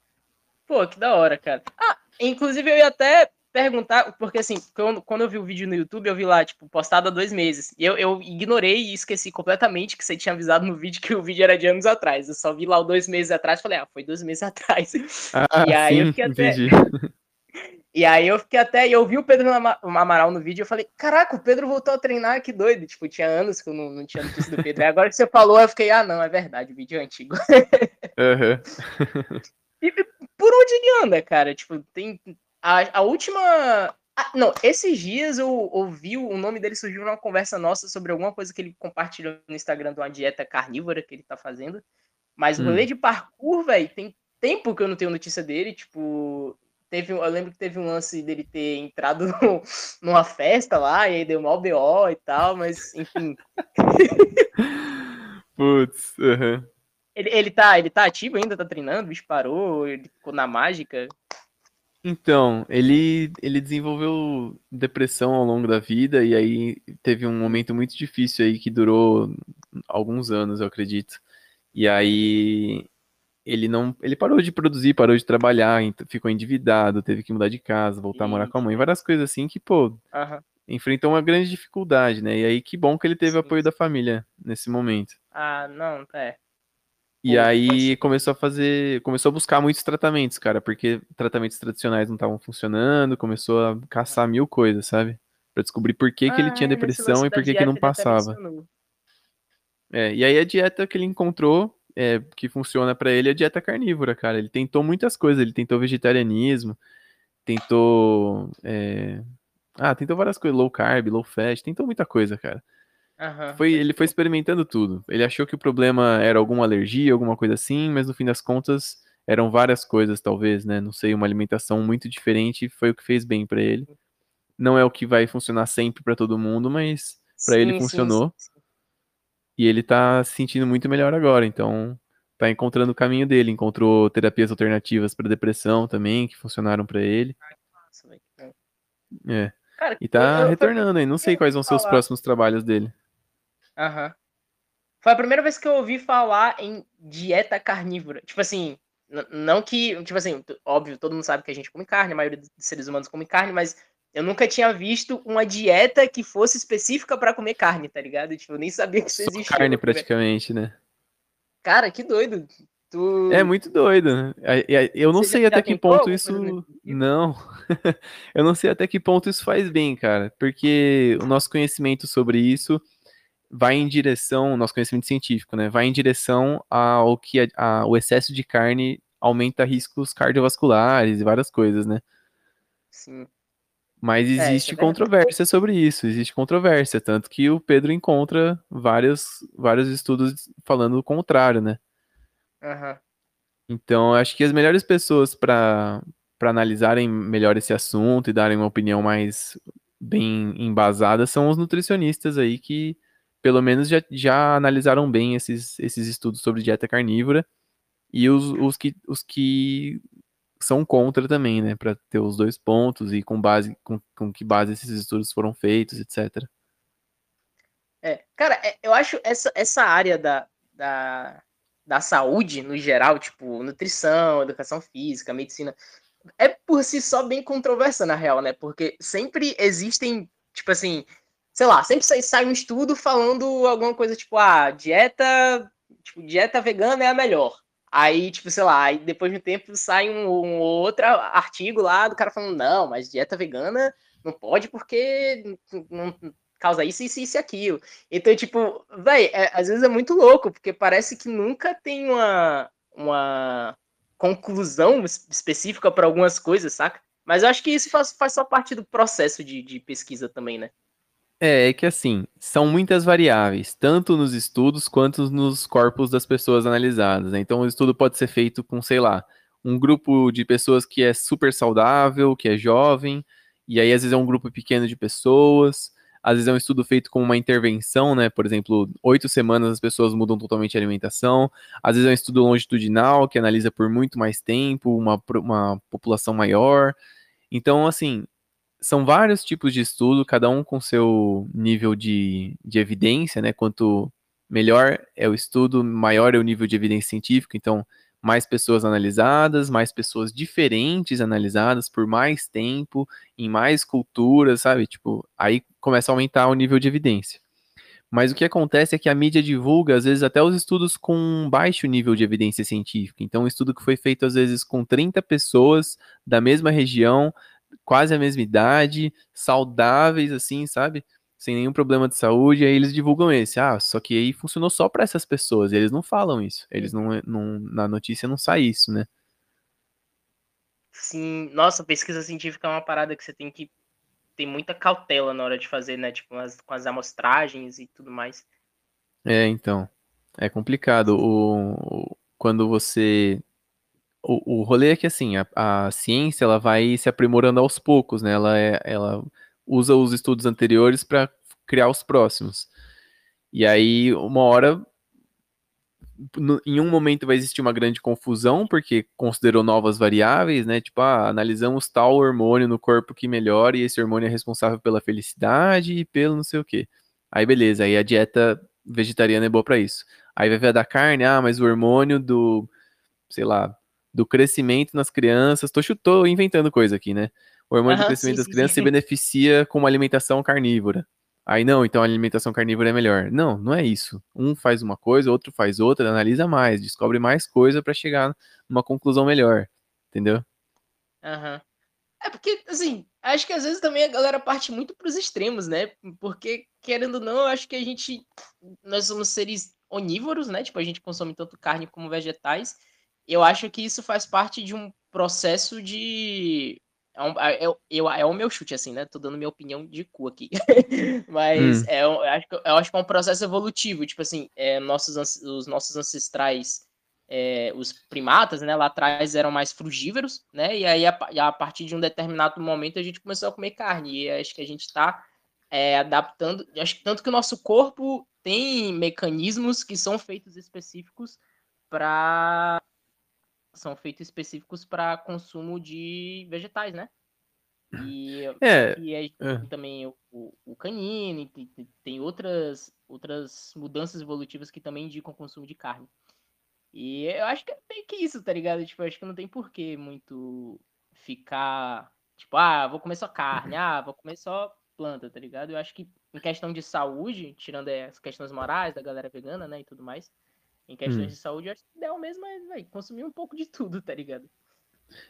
Pô, que da hora, cara. Ah, inclusive eu ia até perguntar, porque assim, quando, quando eu vi o vídeo no YouTube, eu vi lá, tipo, postado há dois meses. E eu, eu ignorei e esqueci completamente que você tinha avisado no vídeo que o vídeo era de anos atrás. Eu só vi lá dois meses atrás e falei, ah, foi dois meses atrás. Ah, E aí eu sim, fiquei até- entendi. E aí eu fiquei até. Eu vi o Pedro Ama- Amaral no vídeo e eu falei, caraca, o Pedro voltou a treinar, que doido. Tipo, tinha anos que eu não, não tinha notícia do Pedro. E agora que você falou, eu fiquei, ah, não, é verdade, o vídeo é antigo. Aham. E por onde ele anda, cara? Tipo, tem. A, a última. Ah, não, esses dias eu ouvi o nome dele surgiu numa conversa nossa sobre alguma coisa que ele compartilhou no Instagram de uma dieta carnívora que ele tá fazendo. Mas o Hum. rolê de parkour, velho, tem tempo que eu não tenho notícia dele. Tipo, teve, eu lembro que teve um lance dele ter entrado no- numa festa lá e aí deu mal BO e tal, mas enfim. Putz, aham. Ele, ele, tá, ele tá ativo ainda, tá treinando, o bicho parou, ele ficou na mágica. Então, ele, ele desenvolveu depressão ao longo da vida e aí teve um momento muito difícil aí que durou alguns anos, eu acredito. E aí ele não, ele parou de produzir, parou de trabalhar, ficou endividado, teve que mudar de casa, voltar a morar com a mãe, várias coisas assim que, pô, Aham. enfrentou uma grande dificuldade, né? E aí que bom que ele teve Sim, apoio da família nesse momento. Ah, não, é. E Pô, aí ser. começou a fazer, começou a buscar muitos tratamentos, cara, porque tratamentos tradicionais não estavam funcionando, começou a caçar mil coisas, sabe? Pra descobrir por que que ele Ah, tinha nesse depressão e por que que não passava. É, e aí a dieta que ele encontrou, é, que funciona pra ele é a dieta carnívora, cara. Ele tentou muitas coisas, ele tentou vegetarianismo, tentou, é, ah, tentou várias coisas, low carb, low fat, tentou muita coisa, cara. Aham, Foi, ele foi experimentando tudo. Ele achou que o problema era alguma alergia, alguma coisa assim, mas no fim das contas eram várias coisas, talvez, né? Não sei, uma alimentação muito diferente foi o que fez bem pra ele. Não é o que vai funcionar sempre pra todo mundo, mas pra ele Sim, funcionou. sim, sim. e ele tá se sentindo muito melhor agora. Então, tá encontrando o caminho dele. Encontrou terapias alternativas pra depressão também, que funcionaram pra ele. Nossa. É. Cara, E tá eu- eu- retornando aí. Não sei quais vão ser os próximos trabalhos dele. Aham. Foi a primeira vez que eu ouvi falar em dieta carnívora. Tipo assim, não que. Tipo assim, óbvio, todo mundo sabe que a gente come carne, a maioria dos seres humanos come carne, mas eu nunca tinha visto uma dieta que fosse específica pra comer carne, tá ligado? Tipo, eu nem sabia que isso Só existia. carne praticamente, né? Cara, que doido. Tu... É muito doido, né? Eu não Você sei até que ponto isso. Não. eu não sei até que ponto isso faz bem, cara. Porque o nosso conhecimento sobre isso vai em direção, nosso conhecimento científico, né? Vai em direção ao que a, a, o excesso de carne aumenta riscos cardiovasculares e várias coisas, né? Sim. Mas é, existe é, controvérsia sobre isso, existe controvérsia, tanto que o Pedro encontra vários, vários estudos falando o contrário, né? Uhum. Então, acho que as melhores pessoas para analisarem melhor esse assunto e darem uma opinião mais bem embasada são os nutricionistas aí que, pelo menos, já, já analisaram bem esses, esses estudos sobre dieta carnívora e os, os, que, os que são contra também, né? Para ter os dois pontos e com base com, com que base esses estudos foram feitos, etc. É, cara, é, eu acho essa, essa área da, da, da saúde no geral, tipo nutrição, educação física, medicina, é por si só bem controversa na real, né? Porque sempre existem, tipo assim, sei lá, sempre sai, sai um estudo falando alguma coisa tipo, ah, dieta, tipo, dieta vegana é a melhor. Aí, tipo, sei lá, aí depois de um tempo sai um, um outro artigo lá do cara falando, não, mas dieta vegana não pode porque não causa isso, isso, isso e aquilo. Então, tipo, véi, é, às vezes é muito louco, porque parece que nunca tem uma, uma conclusão específica para algumas coisas, saca? Mas eu acho que isso faz, faz só parte do processo de, de pesquisa também, né? É, é que assim, são muitas variáveis, tanto nos estudos quanto nos corpos das pessoas analisadas. Né? Então, o estudo pode ser feito com, sei lá, um grupo de pessoas que é super saudável, que é jovem, e aí às vezes é um grupo pequeno de pessoas, às vezes é um estudo feito com uma intervenção, né? Por exemplo, oito semanas as pessoas mudam totalmente a alimentação, às vezes é um estudo longitudinal que analisa por muito mais tempo, uma, uma população maior. Então, assim, são vários tipos de estudo, cada um com seu nível de, de evidência, né? Quanto melhor é o estudo, maior é o nível de evidência científica. Então, mais pessoas analisadas, mais pessoas diferentes analisadas por mais tempo, em mais culturas, sabe? Tipo, aí começa a aumentar o nível de evidência. Mas o que acontece é que a mídia divulga, às vezes, até os estudos com baixo nível de evidência científica. Então, um estudo que foi feito, às vezes, com 30 pessoas da mesma região, quase a mesma idade, saudáveis, assim, sabe? Sem nenhum problema de saúde, aí eles divulgam esse. Ah, só que aí funcionou só para essas pessoas. eles não falam isso. Eles não, não. Na notícia não sai isso, né? Sim, nossa, pesquisa científica é uma parada que você tem que ter muita cautela na hora de fazer, né? Tipo, as, com as amostragens e tudo mais. É, então. É complicado. O, quando você o, o rolê é que assim, a, a, ciência ela vai se aprimorando aos poucos, né? Ela, é, ela usa os estudos anteriores para criar os próximos. E aí, uma hora, no, em um momento vai existir uma grande confusão, porque considerou novas variáveis, né? Tipo, ah, analisamos tal hormônio no corpo que melhora e esse hormônio é responsável pela felicidade e pelo não sei o quê. Aí beleza, aí a dieta vegetariana é boa para isso. Aí vai ver a da carne, ah, mas o hormônio do, sei lá, do crescimento nas crianças. Tô, tô inventando coisa aqui, né? O hormônio uhum, do crescimento sim, das crianças sim. se beneficia com uma alimentação carnívora. Aí não, então a alimentação carnívora é melhor. Não, não é isso. Um faz uma coisa, outro faz outra, analisa mais, descobre mais coisa para chegar numa conclusão melhor. Entendeu? Aham. Uhum. É porque, assim, acho que às vezes também a galera parte muito pros extremos, né? Porque, querendo ou não, eu acho que a gente. Nós somos seres onívoros, né? Tipo, a gente consome tanto carne como vegetais eu acho que isso faz parte de um processo de. É, um, é, é, é, o meu chute, assim, né? Tô dando minha opinião de cu aqui. Mas hum. é, eu, acho que, eu acho que é um processo evolutivo. Tipo assim, é, nossos, os nossos ancestrais, é, os primatas, né? Lá atrás eram mais frugívoros, né? E aí, a, a, partir de um determinado momento, a gente começou a comer carne. E acho que a gente tá é, adaptando. Acho que tanto que o nosso corpo tem mecanismos que são feitos específicos para são feitos específicos para consumo de vegetais, né? E, é, e é, é. também o, o canino, tem, tem outras, outras mudanças evolutivas que também indicam o consumo de carne. E eu acho que é meio que isso, tá ligado? Tipo, eu acho que não tem porquê muito ficar, tipo, ah, vou comer só carne, ah, vou comer só planta, tá ligado? Eu acho que em questão de saúde, tirando as questões morais da galera vegana, né, e tudo mais, Em questões hum. de saúde, acho que o ideal mesmo é véio, consumir um pouco de tudo, tá ligado?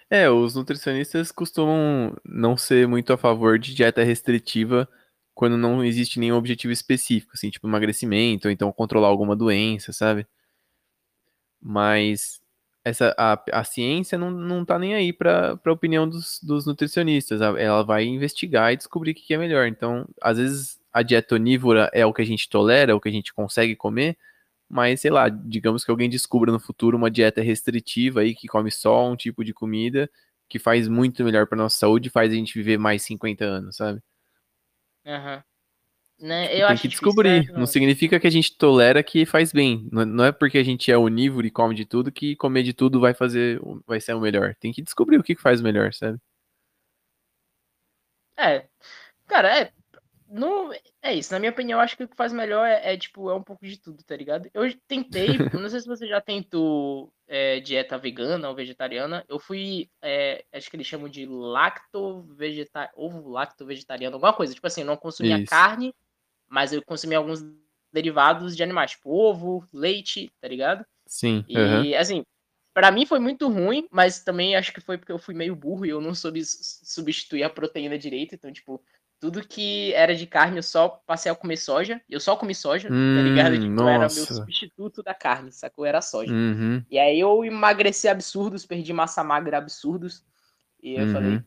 É, os nutricionistas costumam não ser muito a favor de dieta restritiva quando não existe nenhum objetivo específico, assim, tipo emagrecimento, ou então controlar alguma doença, sabe? Mas essa, a, a ciência não, não tá nem aí para a opinião dos, dos nutricionistas. Ela vai investigar e descobrir o que é melhor. Então, às vezes, a dieta onívora é o que a gente tolera, é o que a gente consegue comer, mas sei lá, digamos que alguém descubra no futuro uma dieta restritiva aí que come só um tipo de comida que faz muito melhor para nossa saúde e faz a gente viver mais 50 anos, sabe? Uhum. Né? Eu tem que descobrir. Difícil, né? Não significa que a gente tolera que faz bem. Não é porque a gente é onívoro e come de tudo que comer de tudo vai fazer, vai ser o melhor. Tem que descobrir o que faz melhor, sabe? É, cara, é, no, é isso, na minha opinião, eu acho que o que faz melhor é, é, tipo, é um pouco de tudo, tá ligado? Eu tentei, não sei se você já tentou é, dieta vegana ou vegetariana, eu fui, é, acho que eles chamam de lacto vegetariano, ovo lacto vegetariano, alguma coisa, tipo assim, eu não consumia isso. carne, mas eu consumia alguns derivados de animais, tipo ovo, leite, tá ligado? Sim. E, uhum. assim, para mim foi muito ruim, mas também acho que foi porque eu fui meio burro e eu não soube substituir a proteína direito, então, tipo, tudo que era de carne eu só passei a comer soja. Eu só comi soja, tá hum, tá ligado? Tipo, era meu substituto da carne, sacou? Era soja. Uhum. E aí eu emagreci absurdos, perdi massa magra absurdos. E eu uhum. falei,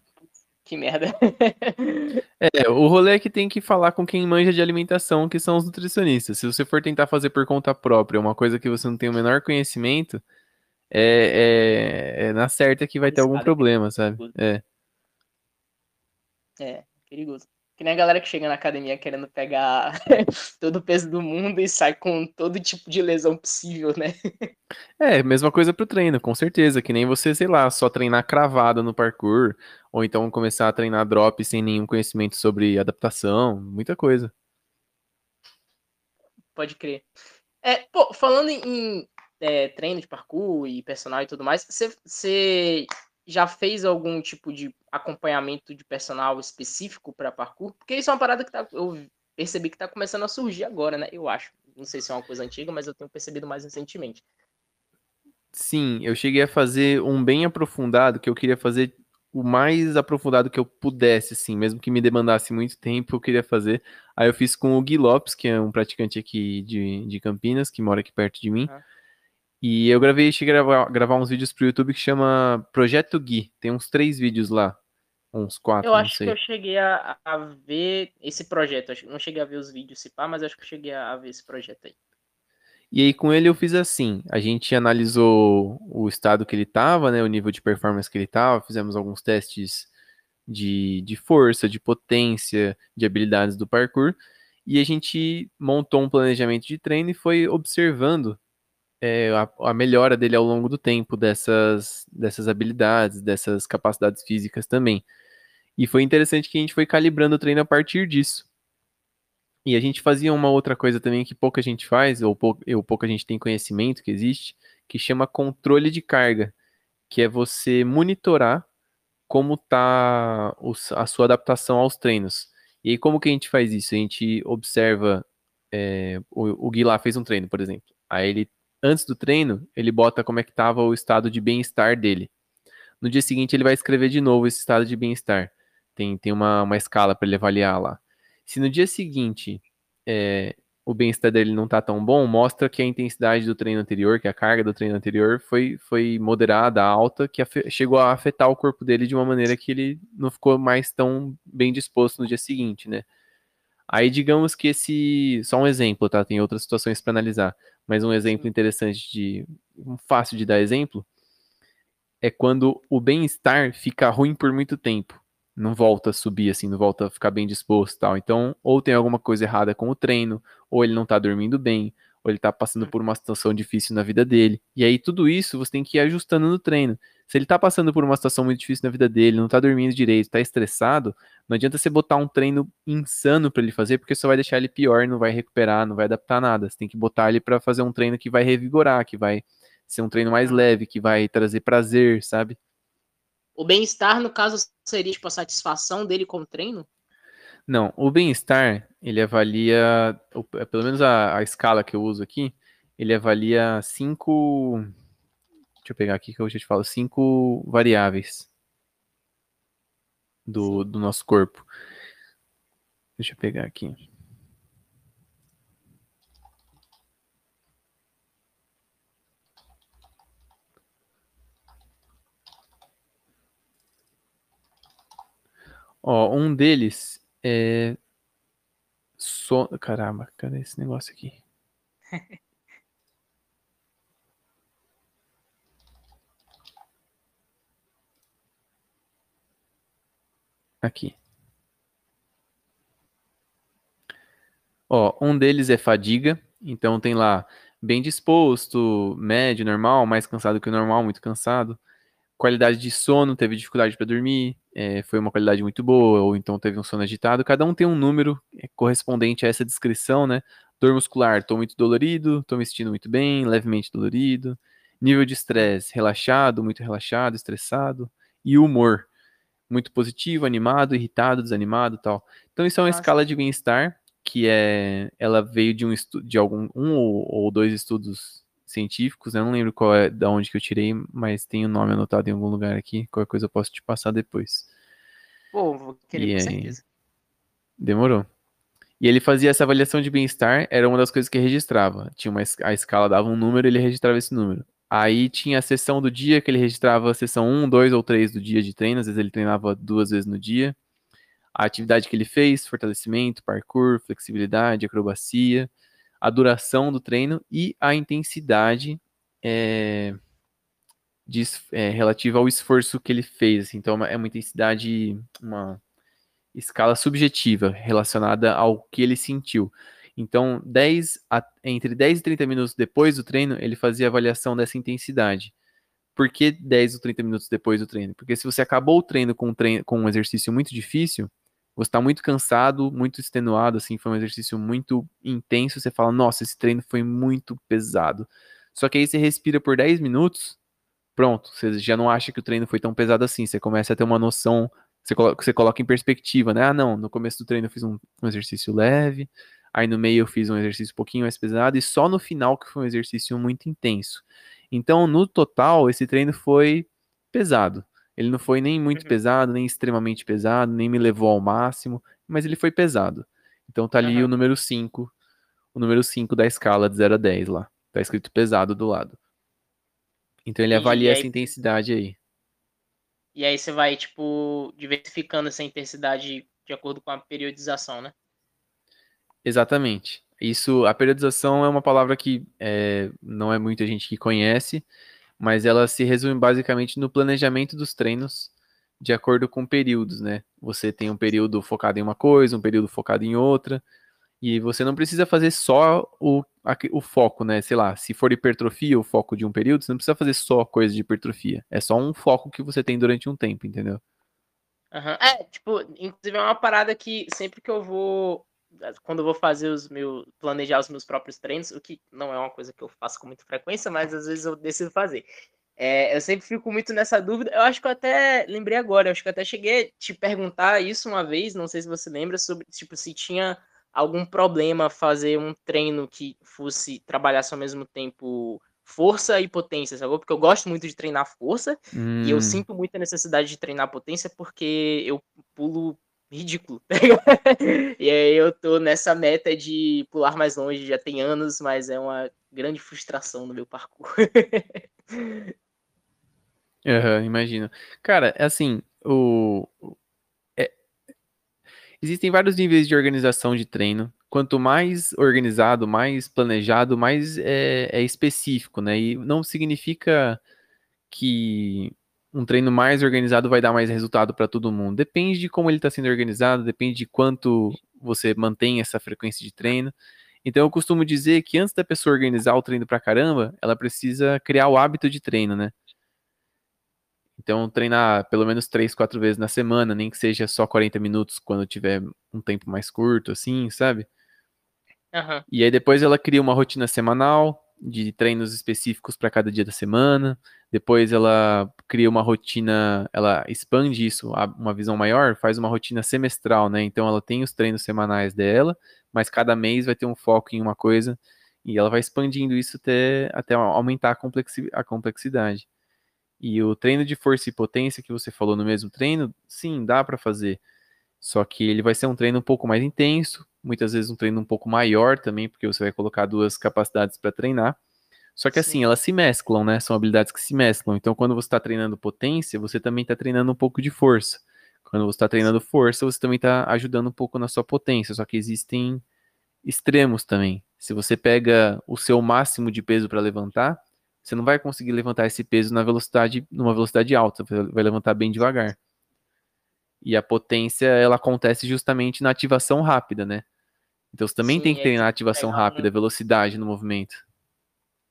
que merda. é, o rolê é que tem que falar com quem manja de alimentação, que são os nutricionistas. Se você for tentar fazer por conta própria uma coisa que você não tem o menor conhecimento, é, é, é na certa que vai ter algum problema, sabe? É. É, perigoso. Que nem a galera que chega na academia querendo pegar todo o peso do mundo e sai com todo tipo de lesão possível, né? É, mesma coisa pro treino, com certeza. Que nem você, sei lá, só treinar cravada no parkour, ou então começar a treinar drop sem nenhum conhecimento sobre adaptação, muita coisa. Pode crer. É, pô, falando em é, treino de parkour e personal e tudo mais, você já fez algum tipo de acompanhamento de personal específico para parkour? Porque isso é uma parada que tá, eu percebi que está começando a surgir agora, né? Eu acho. Não sei se é uma coisa antiga, mas eu tenho percebido mais recentemente. Sim, eu cheguei a fazer um bem aprofundado, que eu queria fazer o mais aprofundado que eu pudesse, assim, mesmo que me demandasse muito tempo, eu queria fazer. Aí eu fiz com o Gui Lopes, que é um praticante aqui de, de Campinas, que mora aqui perto de mim. E eu gravei, cheguei a gravar, gravar uns vídeos pro YouTube que chama Projeto Gui. Tem uns três vídeos lá. Uns quatro, Eu acho sei. que eu cheguei a, a, ver esse projeto. Não cheguei a ver os vídeos se pá, mas acho que eu cheguei a ver esse projeto aí. E aí com ele eu fiz assim, a gente analisou o estado que ele estava, né, o nível de performance que ele estava, fizemos alguns testes de, de força, de potência, de habilidades do parkour, e a gente montou um planejamento de treino e foi observando é, a, a, melhora dele ao longo do tempo dessas, dessas habilidades, dessas capacidades físicas também. E foi interessante que a gente foi calibrando o treino a partir disso. E a gente fazia uma outra coisa também que pouca gente faz, ou, pou, ou pouca gente tem conhecimento que existe, que chama controle de carga, que é você monitorar como está a sua adaptação aos treinos. E aí, como que a gente faz isso? A gente observa, é, o, o Gui lá fez um treino, por exemplo. Aí ele antes do treino, ele bota como é que estava o estado de bem-estar dele. No dia seguinte, ele vai escrever de novo esse estado de bem-estar. Tem, tem uma, uma escala para ele avaliar lá. Se no dia seguinte é, o bem-estar dele não está tão bom, mostra que a intensidade do treino anterior, que a carga do treino anterior foi, foi moderada, alta, que chegou a afetar o corpo dele de uma maneira que ele não ficou mais tão bem disposto no dia seguinte, né? Aí digamos que esse, só um exemplo, tá? Tem outras situações para analisar, mas um exemplo interessante de, fácil de dar exemplo, é quando o bem-estar fica ruim por muito tempo, não volta a subir assim, não volta a ficar bem disposto, tal. Então, ou tem alguma coisa errada com o treino, ou ele não tá dormindo bem, ou ele tá passando por uma situação difícil na vida dele. E aí tudo isso você tem que ir ajustando no treino. Se ele tá passando por uma situação muito difícil na vida dele, não tá dormindo direito, tá estressado, não adianta você botar um treino insano para ele fazer, porque só vai deixar ele pior, não vai recuperar, não vai adaptar nada. Você tem que botar ele para fazer um treino que vai revigorar, que vai ser um treino mais leve, que vai trazer prazer, sabe? O bem-estar, no caso, seria tipo a satisfação dele com o treino? Não, o bem-estar, ele avalia, pelo menos a, a, escala que eu uso aqui, ele avalia cinco. Deixa eu pegar aqui que eu já te falo, cinco variáveis do, do nosso corpo. Deixa eu pegar aqui. Ó, um deles é. So... Caramba, cadê esse negócio aqui? Aqui. Ó, um deles é fadiga, então tem lá bem disposto, médio, normal, mais cansado que o normal, muito cansado. Qualidade de sono, teve dificuldade para dormir, é, foi uma qualidade muito boa, ou então teve um sono agitado. Cada um tem um número é, correspondente a essa descrição, né? Dor muscular, estou muito dolorido, estou me sentindo muito bem, levemente dolorido. Nível de estresse, relaxado, muito relaxado, estressado. E humor, muito positivo, animado, irritado, desanimado tal. Então isso é uma Nossa. escala de bem-estar que é, ela veio de um estudo, de algum um ou, ou, dois estudos científicos, né? eu não lembro qual é, da onde que eu tirei, mas tem o nome anotado em algum lugar aqui, qualquer coisa eu posso te passar depois. Pô, vou querer e com certeza. Demorou. E ele fazia essa avaliação de bem-estar, era uma das coisas que registrava. Tinha uma a escala dava um número, ele registrava esse número. Aí tinha a sessão do dia que ele registrava a sessão 1, 2 ou 3 do dia de treino, às vezes ele treinava duas vezes no dia a atividade que ele fez, fortalecimento, parkour, flexibilidade, acrobacia, a duração do treino e a intensidade é, de, é, relativa ao esforço que ele fez. Assim. Então, é uma intensidade, uma escala subjetiva relacionada ao que ele sentiu. Então, 10 a, entre 10 e 30 minutos depois do treino, ele fazia avaliação dessa intensidade. Por que 10 ou 30 minutos depois do treino? Porque se você acabou o treino com um, treino, com um exercício muito difícil, você está muito cansado, muito extenuado, assim, foi um exercício muito intenso, você fala, nossa, esse treino foi muito pesado. Só que aí você respira por 10 minutos, pronto, você já não acha que o treino foi tão pesado assim, você começa a ter uma noção, você coloca, você coloca em perspectiva, né? Ah, não, no começo do treino eu fiz um, um exercício leve, aí no meio eu fiz um exercício um pouquinho mais pesado, e só no final que foi um exercício muito intenso. Então, no total, esse treino foi pesado. Ele não foi nem muito uhum. pesado, nem extremamente pesado, nem me levou ao máximo, mas ele foi pesado. Então tá ali uhum. o número 5, o número 5 da escala de 0 a 10 lá. Tá escrito pesado do lado. Então ele avalia aí, essa intensidade aí. E aí você vai, tipo, diversificando essa intensidade de acordo com a periodização, né? Exatamente. Isso, a periodização é uma palavra que é, não é muita gente que conhece, mas ela se resume basicamente no planejamento dos treinos de acordo com períodos, né? Você tem um período focado em uma coisa, um período focado em outra, e você não precisa fazer só o, o foco, né? Sei lá, se for hipertrofia, o foco de um período, você não precisa fazer só coisa de hipertrofia. É só um foco que você tem durante um tempo, entendeu? Uhum. É, tipo, inclusive é uma parada que sempre que eu vou quando eu vou fazer os meus planejar os meus próprios treinos, o que não é uma coisa que eu faço com muita frequência, mas às vezes eu decido fazer. É, eu sempre fico muito nessa dúvida. Eu acho que eu até lembrei agora, eu acho que eu até cheguei a te perguntar isso uma vez, não sei se você lembra, sobre tipo se tinha algum problema fazer um treino que fosse trabalhasse ao mesmo tempo força e potência, sabe? Porque eu gosto muito de treinar força hum. e eu hum. sinto muita necessidade de treinar potência porque eu pulo ridículo. Tá e aí eu tô nessa meta de pular mais longe, já tem anos, mas é uma grande frustração no meu parkour. uhum, imagino. Cara, é assim, o... É... Existem vários níveis de organização de treino. Quanto mais organizado, mais planejado, mais é, é específico, né? E não significa que um treino mais organizado vai dar mais resultado para todo mundo. Depende de como ele está sendo organizado, depende de quanto você mantém essa frequência de treino. Então eu costumo dizer que antes da pessoa organizar o treino para caramba, ela precisa criar o hábito de treino, né? Então treinar pelo menos três, quatro vezes na semana, nem que seja só 40 minutos quando tiver um tempo mais curto, assim, sabe? Uhum. E aí depois ela cria uma rotina semanal, de treinos específicos para cada dia da semana. Depois ela cria uma rotina, ela expande isso, uma visão maior, faz uma rotina semestral, né? Então ela tem os treinos semanais dela, mas cada mês vai ter um foco em uma coisa E ela vai expandindo isso até, até aumentar a, a complexidade. E o treino de força e potência que você falou no mesmo treino, sim, dá para fazer. Só que ele vai ser um treino um pouco mais intenso, muitas vezes um treino um pouco maior também, porque você vai colocar duas capacidades para treinar. Só que assim, Sim. elas se mesclam, né? São habilidades que se mesclam. Então, quando você está treinando potência, você também está treinando um pouco de força. Quando você está treinando força, você também está ajudando um pouco na sua potência. Só que existem extremos também. Se você pega o seu máximo de peso para levantar, você não vai conseguir levantar esse peso na velocidade, numa velocidade alta, vai levantar bem devagar. E a potência, ela acontece justamente na ativação rápida, né? Então você também Sim, tem que treinar ativação rápida, um... velocidade no movimento.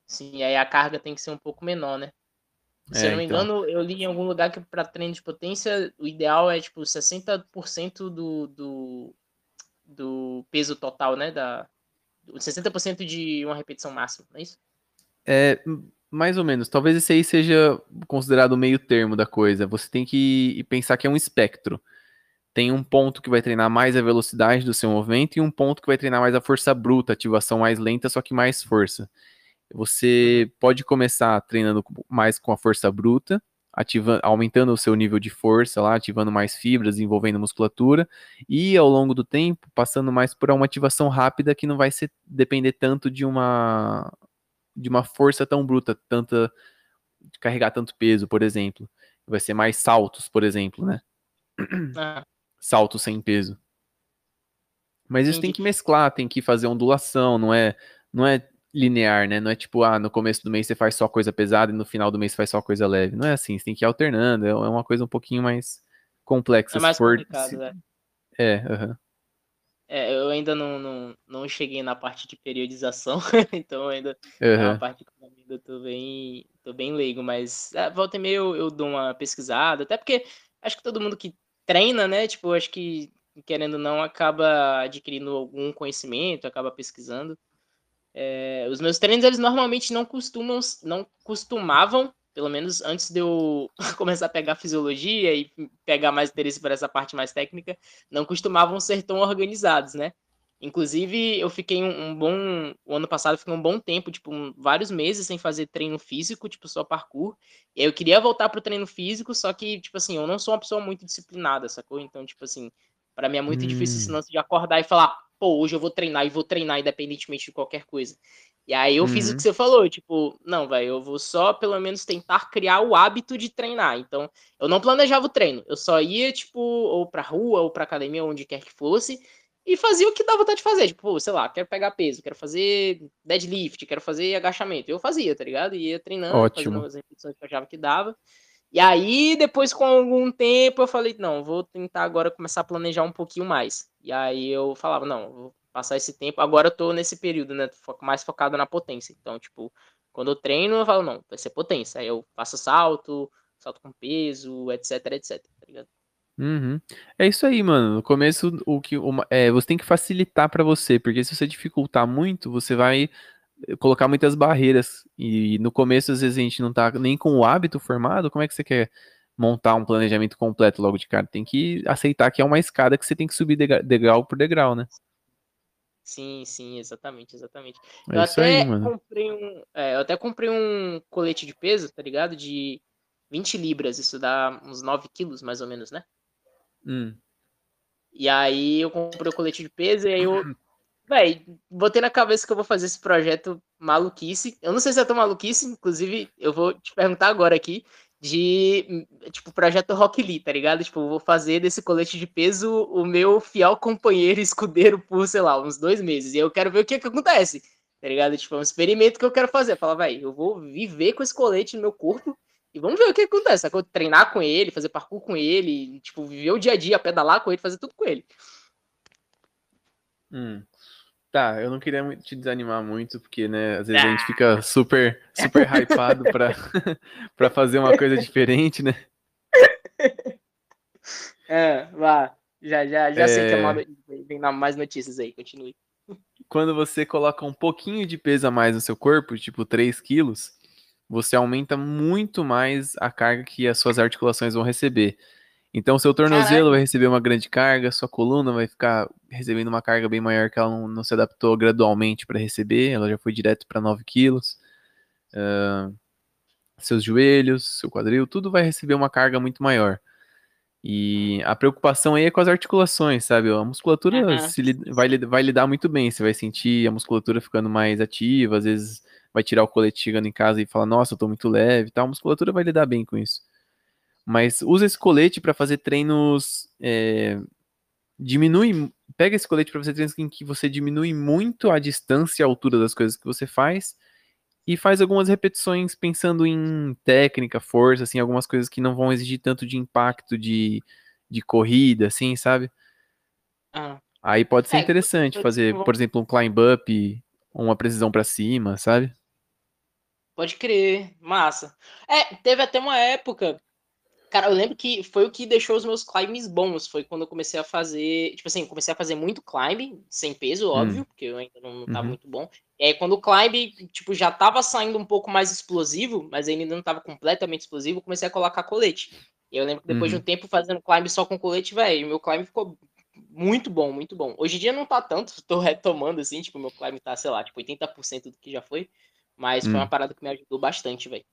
Sim, aí a carga tem que ser um pouco menor, né? Se é, eu não me então... engano, eu li em algum lugar que para treino de potência, o ideal é tipo 60% do, do, do peso total, né? Da, 60% de uma repetição máxima, não é isso? É, mais ou menos. Talvez esse aí seja considerado o meio termo da coisa. Você tem que pensar que é um espectro. Tem um ponto que vai treinar mais a velocidade do seu movimento e um ponto que vai treinar mais a força bruta, ativação mais lenta, só que mais força. Você pode começar treinando mais com a força bruta, ativando, aumentando o seu nível de força lá, ativando mais fibras, envolvendo musculatura, e ao longo do tempo passando mais por uma ativação rápida que não vai ser, depender tanto de uma de uma força tão bruta, tanta de carregar tanto peso, por exemplo. Vai ser mais saltos, por exemplo, né? Ah. Saltos sem peso. Mas isso Entendi. tem que mesclar, tem que fazer ondulação, não é, não é linear, né? Não é tipo, ah, no começo do mês você faz só coisa pesada e no final do mês você faz só coisa leve. Não é assim, você tem que ir alternando, é uma coisa um pouquinho mais complexa. É mais for, complicado, se... né? É, aham. É, eu ainda não, não, não cheguei na parte de periodização, então ainda uhum. é uma parte que eu ainda tô bem, tô bem leigo, mas é, volta e meia eu, eu dou uma pesquisada, até porque acho que todo mundo que treina, né, tipo, acho que querendo ou não acaba adquirindo algum conhecimento, acaba pesquisando. É, os meus treinos, eles normalmente não costumam, não costumavam pelo menos antes de eu começar a pegar fisiologia e pegar mais interesse por essa parte mais técnica, não costumavam ser tão organizados, né? Inclusive, eu fiquei um, um bom. O ano passado, fiquei um bom tempo, tipo, um, vários meses sem fazer treino físico, tipo, só parkour. E eu queria voltar pro treino físico, só que, tipo assim, eu não sou uma pessoa muito disciplinada, sacou? Então, tipo assim, para mim é muito hum. difícil esse lance de acordar e falar, pô, hoje eu vou treinar e vou treinar independentemente de qualquer coisa. E aí eu uhum. fiz o uhum. que você falou, tipo, não, velho, eu vou só pelo menos tentar criar o hábito de treinar. Então, eu não planejava o treino, eu só ia, tipo, ou pra rua, ou pra academia, onde quer que fosse, e fazia o que dava vontade de fazer. Tipo, sei lá, quero pegar peso, quero fazer deadlift, quero fazer agachamento. Eu fazia, tá ligado? Ia treinando, Ótimo. fazendo as repetições que eu achava que dava. E aí, depois, com algum tempo, eu falei, não, vou tentar agora começar a planejar um pouquinho mais. E aí eu falava, não, vou passar esse tempo. Agora eu tô nesse período, né? Mais focado na potência. Então, tipo, quando eu treino, eu falo, não, vai ser potência. Aí eu faço salto, salto com peso, etc, etc, tá ligado? Uhum. É isso aí, mano. No começo, o que uma, é, você tem que facilitar para você, porque se você dificultar muito, você vai eh, colocar muitas barreiras. E no começo, às vezes, a gente não tá nem com o hábito formado. Como é que você quer montar um planejamento completo logo de cara? Tem que aceitar que é uma escada que você tem que subir degrau por degrau, né? Sim, sim, exatamente, exatamente. É eu até aí, comprei um. É, eu até comprei um colete de peso, tá ligado? De 20 libras, isso dá uns 9 quilos, mais ou menos, né? Hum. E aí eu comprei o colete de peso e aí eu. Véi, botei na cabeça que eu vou fazer esse projeto maluquice. Eu não sei se é tão maluquice, inclusive eu vou te perguntar agora aqui de, tipo, projeto Rock Lee, tá ligado? Tipo, vou fazer desse colete de peso o meu fiel companheiro escudeiro por, sei lá, uns dois meses. E eu quero ver o que que acontece, tá ligado? Tipo, é um experimento que eu quero fazer. Falar, vai, eu vou viver com esse colete no meu corpo e vamos ver o que acontece. Sacou? Treinar com ele, fazer parkour com ele, tipo, viver o dia a dia, pedalar com ele, fazer tudo com ele. Hum. Tá, eu não queria te desanimar muito, porque, né, às vezes ah. a gente fica super, super hypado pra, pra fazer uma coisa diferente, né? É, vá. Já, já, já é... sei que é uma... vem mais notícias aí, continue. Quando você coloca um pouquinho de peso a mais no seu corpo, tipo 3 quilos, você aumenta muito mais a carga que as suas articulações vão receber. Então, seu tornozelo Caralho. vai receber uma grande carga, sua coluna vai ficar recebendo uma carga bem maior que ela não, não se adaptou gradualmente para receber, ela já foi direto para 9 quilos. Uh, seus joelhos, seu quadril, tudo vai receber uma carga muito maior. E a preocupação aí é com as articulações, sabe? A musculatura uhum. se, vai, vai lidar muito bem, você vai sentir a musculatura ficando mais ativa, às vezes vai tirar o colete chegando em casa e falar, nossa, eu tô muito leve e tal. A musculatura vai lidar bem com isso. Mas usa esse colete para fazer treinos. É, diminui. Pega esse colete para fazer treinos em que você diminui muito a distância e a altura das coisas que você faz e faz algumas repetições pensando em técnica, força, assim, algumas coisas que não vão exigir tanto de impacto de, de corrida, assim, sabe? Ah. Aí pode ser é, interessante fazer, por exemplo, um climb up, uma precisão para cima, sabe? Pode crer, massa. É, teve até uma época Cara, eu lembro que foi o que deixou os meus climbs bons. Foi quando eu comecei a fazer. Tipo assim, comecei a fazer muito climb, sem peso, hum. óbvio, hum. porque eu ainda não, não tava uhum. muito bom. E aí, quando o climb, tipo, já tava saindo um pouco mais explosivo, mas ainda não tava completamente explosivo, eu comecei a colocar colete. E eu lembro que depois uhum. de um uhum. tempo fazendo climb só com colete, velho, meu climb ficou muito bom, muito bom. Hoje em dia não tá tanto, tô retomando assim, tipo, meu climb tá, sei lá, tipo, 80% do que já foi. Mas hum. foi uma parada que me ajudou bastante, velho.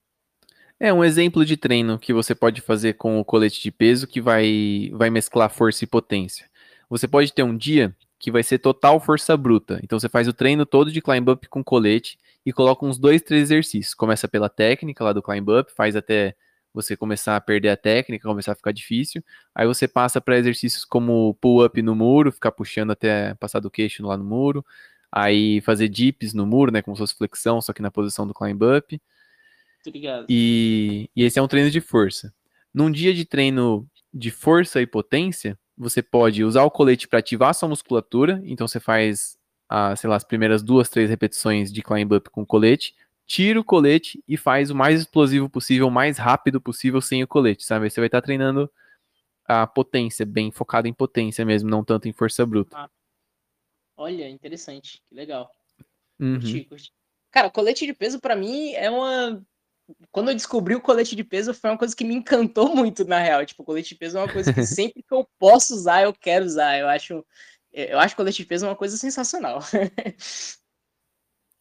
É um exemplo de treino que você pode fazer com o colete de peso que vai, vai mesclar força e potência. Você pode ter um dia que vai ser total força bruta. Então você faz o treino todo de climb up com colete e coloca uns dois, três exercícios. Começa pela técnica lá do climb up, faz até você começar a perder a técnica, começar a ficar difícil. Aí você passa para exercícios como pull up no muro, ficar puxando até passar do queixo lá no muro. Aí fazer dips no muro, né, como se fosse flexão, só que na posição do climb up. Obrigado. E, e esse é um treino de força. Num dia de treino de força e potência, você pode usar o colete para ativar sua musculatura. Então você faz, a, sei lá, as primeiras duas, três repetições de climb up com o colete, tira o colete e faz o mais explosivo possível, o mais rápido possível sem o colete, sabe? Você vai estar tá treinando a potência, bem focado em potência mesmo, não tanto em força bruta. Ah. Olha, interessante, que legal. Uhum. Curti, curti. Cara, colete de peso para mim é uma quando eu descobri o colete de peso, foi uma coisa que me encantou muito, na real. Tipo, o colete de peso é uma coisa que sempre que eu posso usar, eu quero usar. Eu acho, eu acho colete de peso é uma coisa sensacional.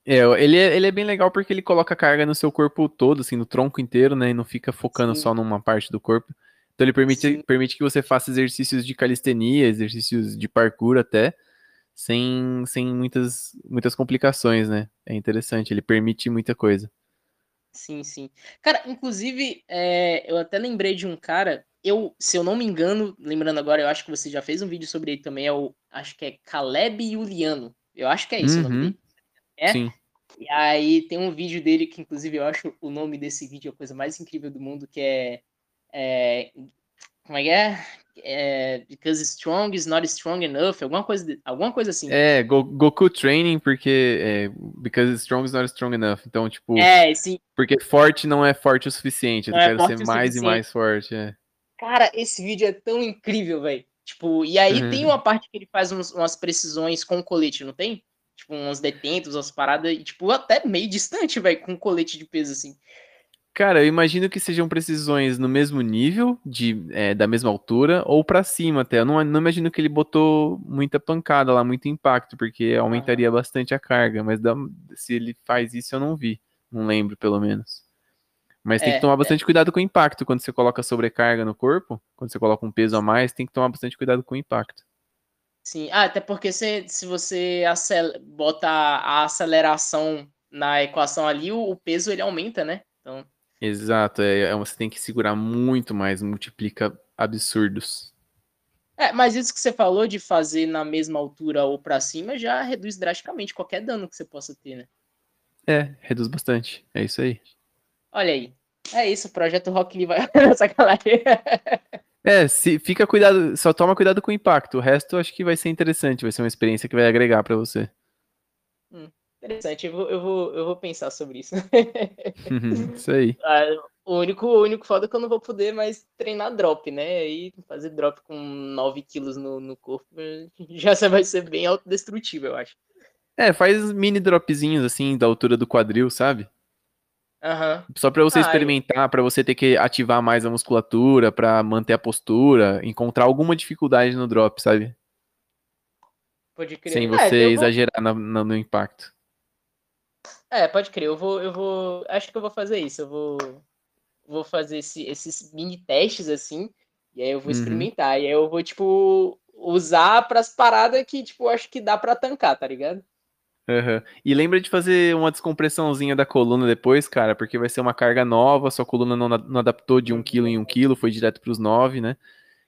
É, ele é, ele é bem legal porque ele coloca carga no seu corpo todo, assim, no tronco inteiro, né? E não fica focando Sim. só numa parte do corpo. Então ele permite, permite que você faça exercícios de calistenia, exercícios de parkour até, sem, sem muitas, muitas complicações, né? É interessante, ele permite muita coisa. Sim, sim. Cara, inclusive, é, eu até lembrei de um cara, eu, se eu não me engano, lembrando agora, eu acho que você já fez um vídeo sobre ele também, é o, acho que é Caleb Juliano. Eu acho que é isso uhum. o nome uhum. dele. É? Sim. E aí tem um vídeo dele que, inclusive, eu acho o nome desse vídeo a coisa mais incrível do mundo, que é, é como é que é? é, because strong is not strong enough, alguma coisa, alguma coisa assim. É, Goku Training, porque é, because strong is not strong enough. Então, tipo, é, sim. porque forte não é forte o suficiente, eu é quero ser mais e mais forte. É. Cara, esse vídeo é tão incrível, velho. Tipo, e aí uhum. tem uma parte que ele faz uns, umas precisões com colete, não tem? Tipo, uns detentos, umas paradas, e, tipo, até meio distante, velho, com colete de peso, assim. Cara, eu imagino que sejam precisões no mesmo nível, de, é, da mesma altura, ou para cima até. Eu não, não imagino que ele botou muita pancada lá, muito impacto, porque aumentaria ah. bastante a carga. Mas dá, se ele faz isso, eu não vi. Não lembro, pelo menos. Mas tem é, que tomar é. bastante é. cuidado com o impacto quando você coloca sobrecarga no corpo. Quando você coloca um peso a mais, tem que tomar bastante cuidado com o impacto. Sim, ah, até porque se, se você acel bota a aceleração na equação ali, o, o peso ele aumenta, né? Então. Exato, é, é, você tem que segurar muito mais, multiplica absurdos. É, mas isso que você falou de fazer na mesma altura ou para cima já reduz drasticamente qualquer dano que você possa ter, né? É, reduz bastante. É isso aí. Olha aí. É isso, o projeto Rock Lee vai nessa galera. É, se fica cuidado, só toma cuidado com o impacto. O resto acho que vai ser interessante, vai ser uma experiência que vai agregar para você. Interessante, eu vou, eu vou, eu vou pensar sobre isso. isso aí. Ah, o, único, o único foda é que eu não vou poder mais treinar drop, né? E fazer drop com 9 quilos no, no corpo já vai ser bem autodestrutivo, eu acho. É, faz mini dropzinhos assim, da altura do quadril, sabe? Aham. Só pra você Ah, experimentar, pra você ter que ativar mais a musculatura, pra manter a postura, encontrar alguma dificuldade no drop, sabe? Pode crer. Sem É, você eu vou- exagerar na- na- no impacto. É, pode crer. Eu vou, eu vou. Acho que eu vou fazer isso. Eu vou, vou fazer esse- esses mini testes assim. E aí eu vou Uhum. experimentar. E aí eu vou, tipo, usar pras paradas que, tipo, acho que dá pra tancar, tá ligado? Aham. E lembra de fazer uma descompressãozinha da coluna depois, cara, porque vai ser uma carga nova, sua coluna não, não adaptou de 1 kg em 1 kg, foi direto para os 9, né?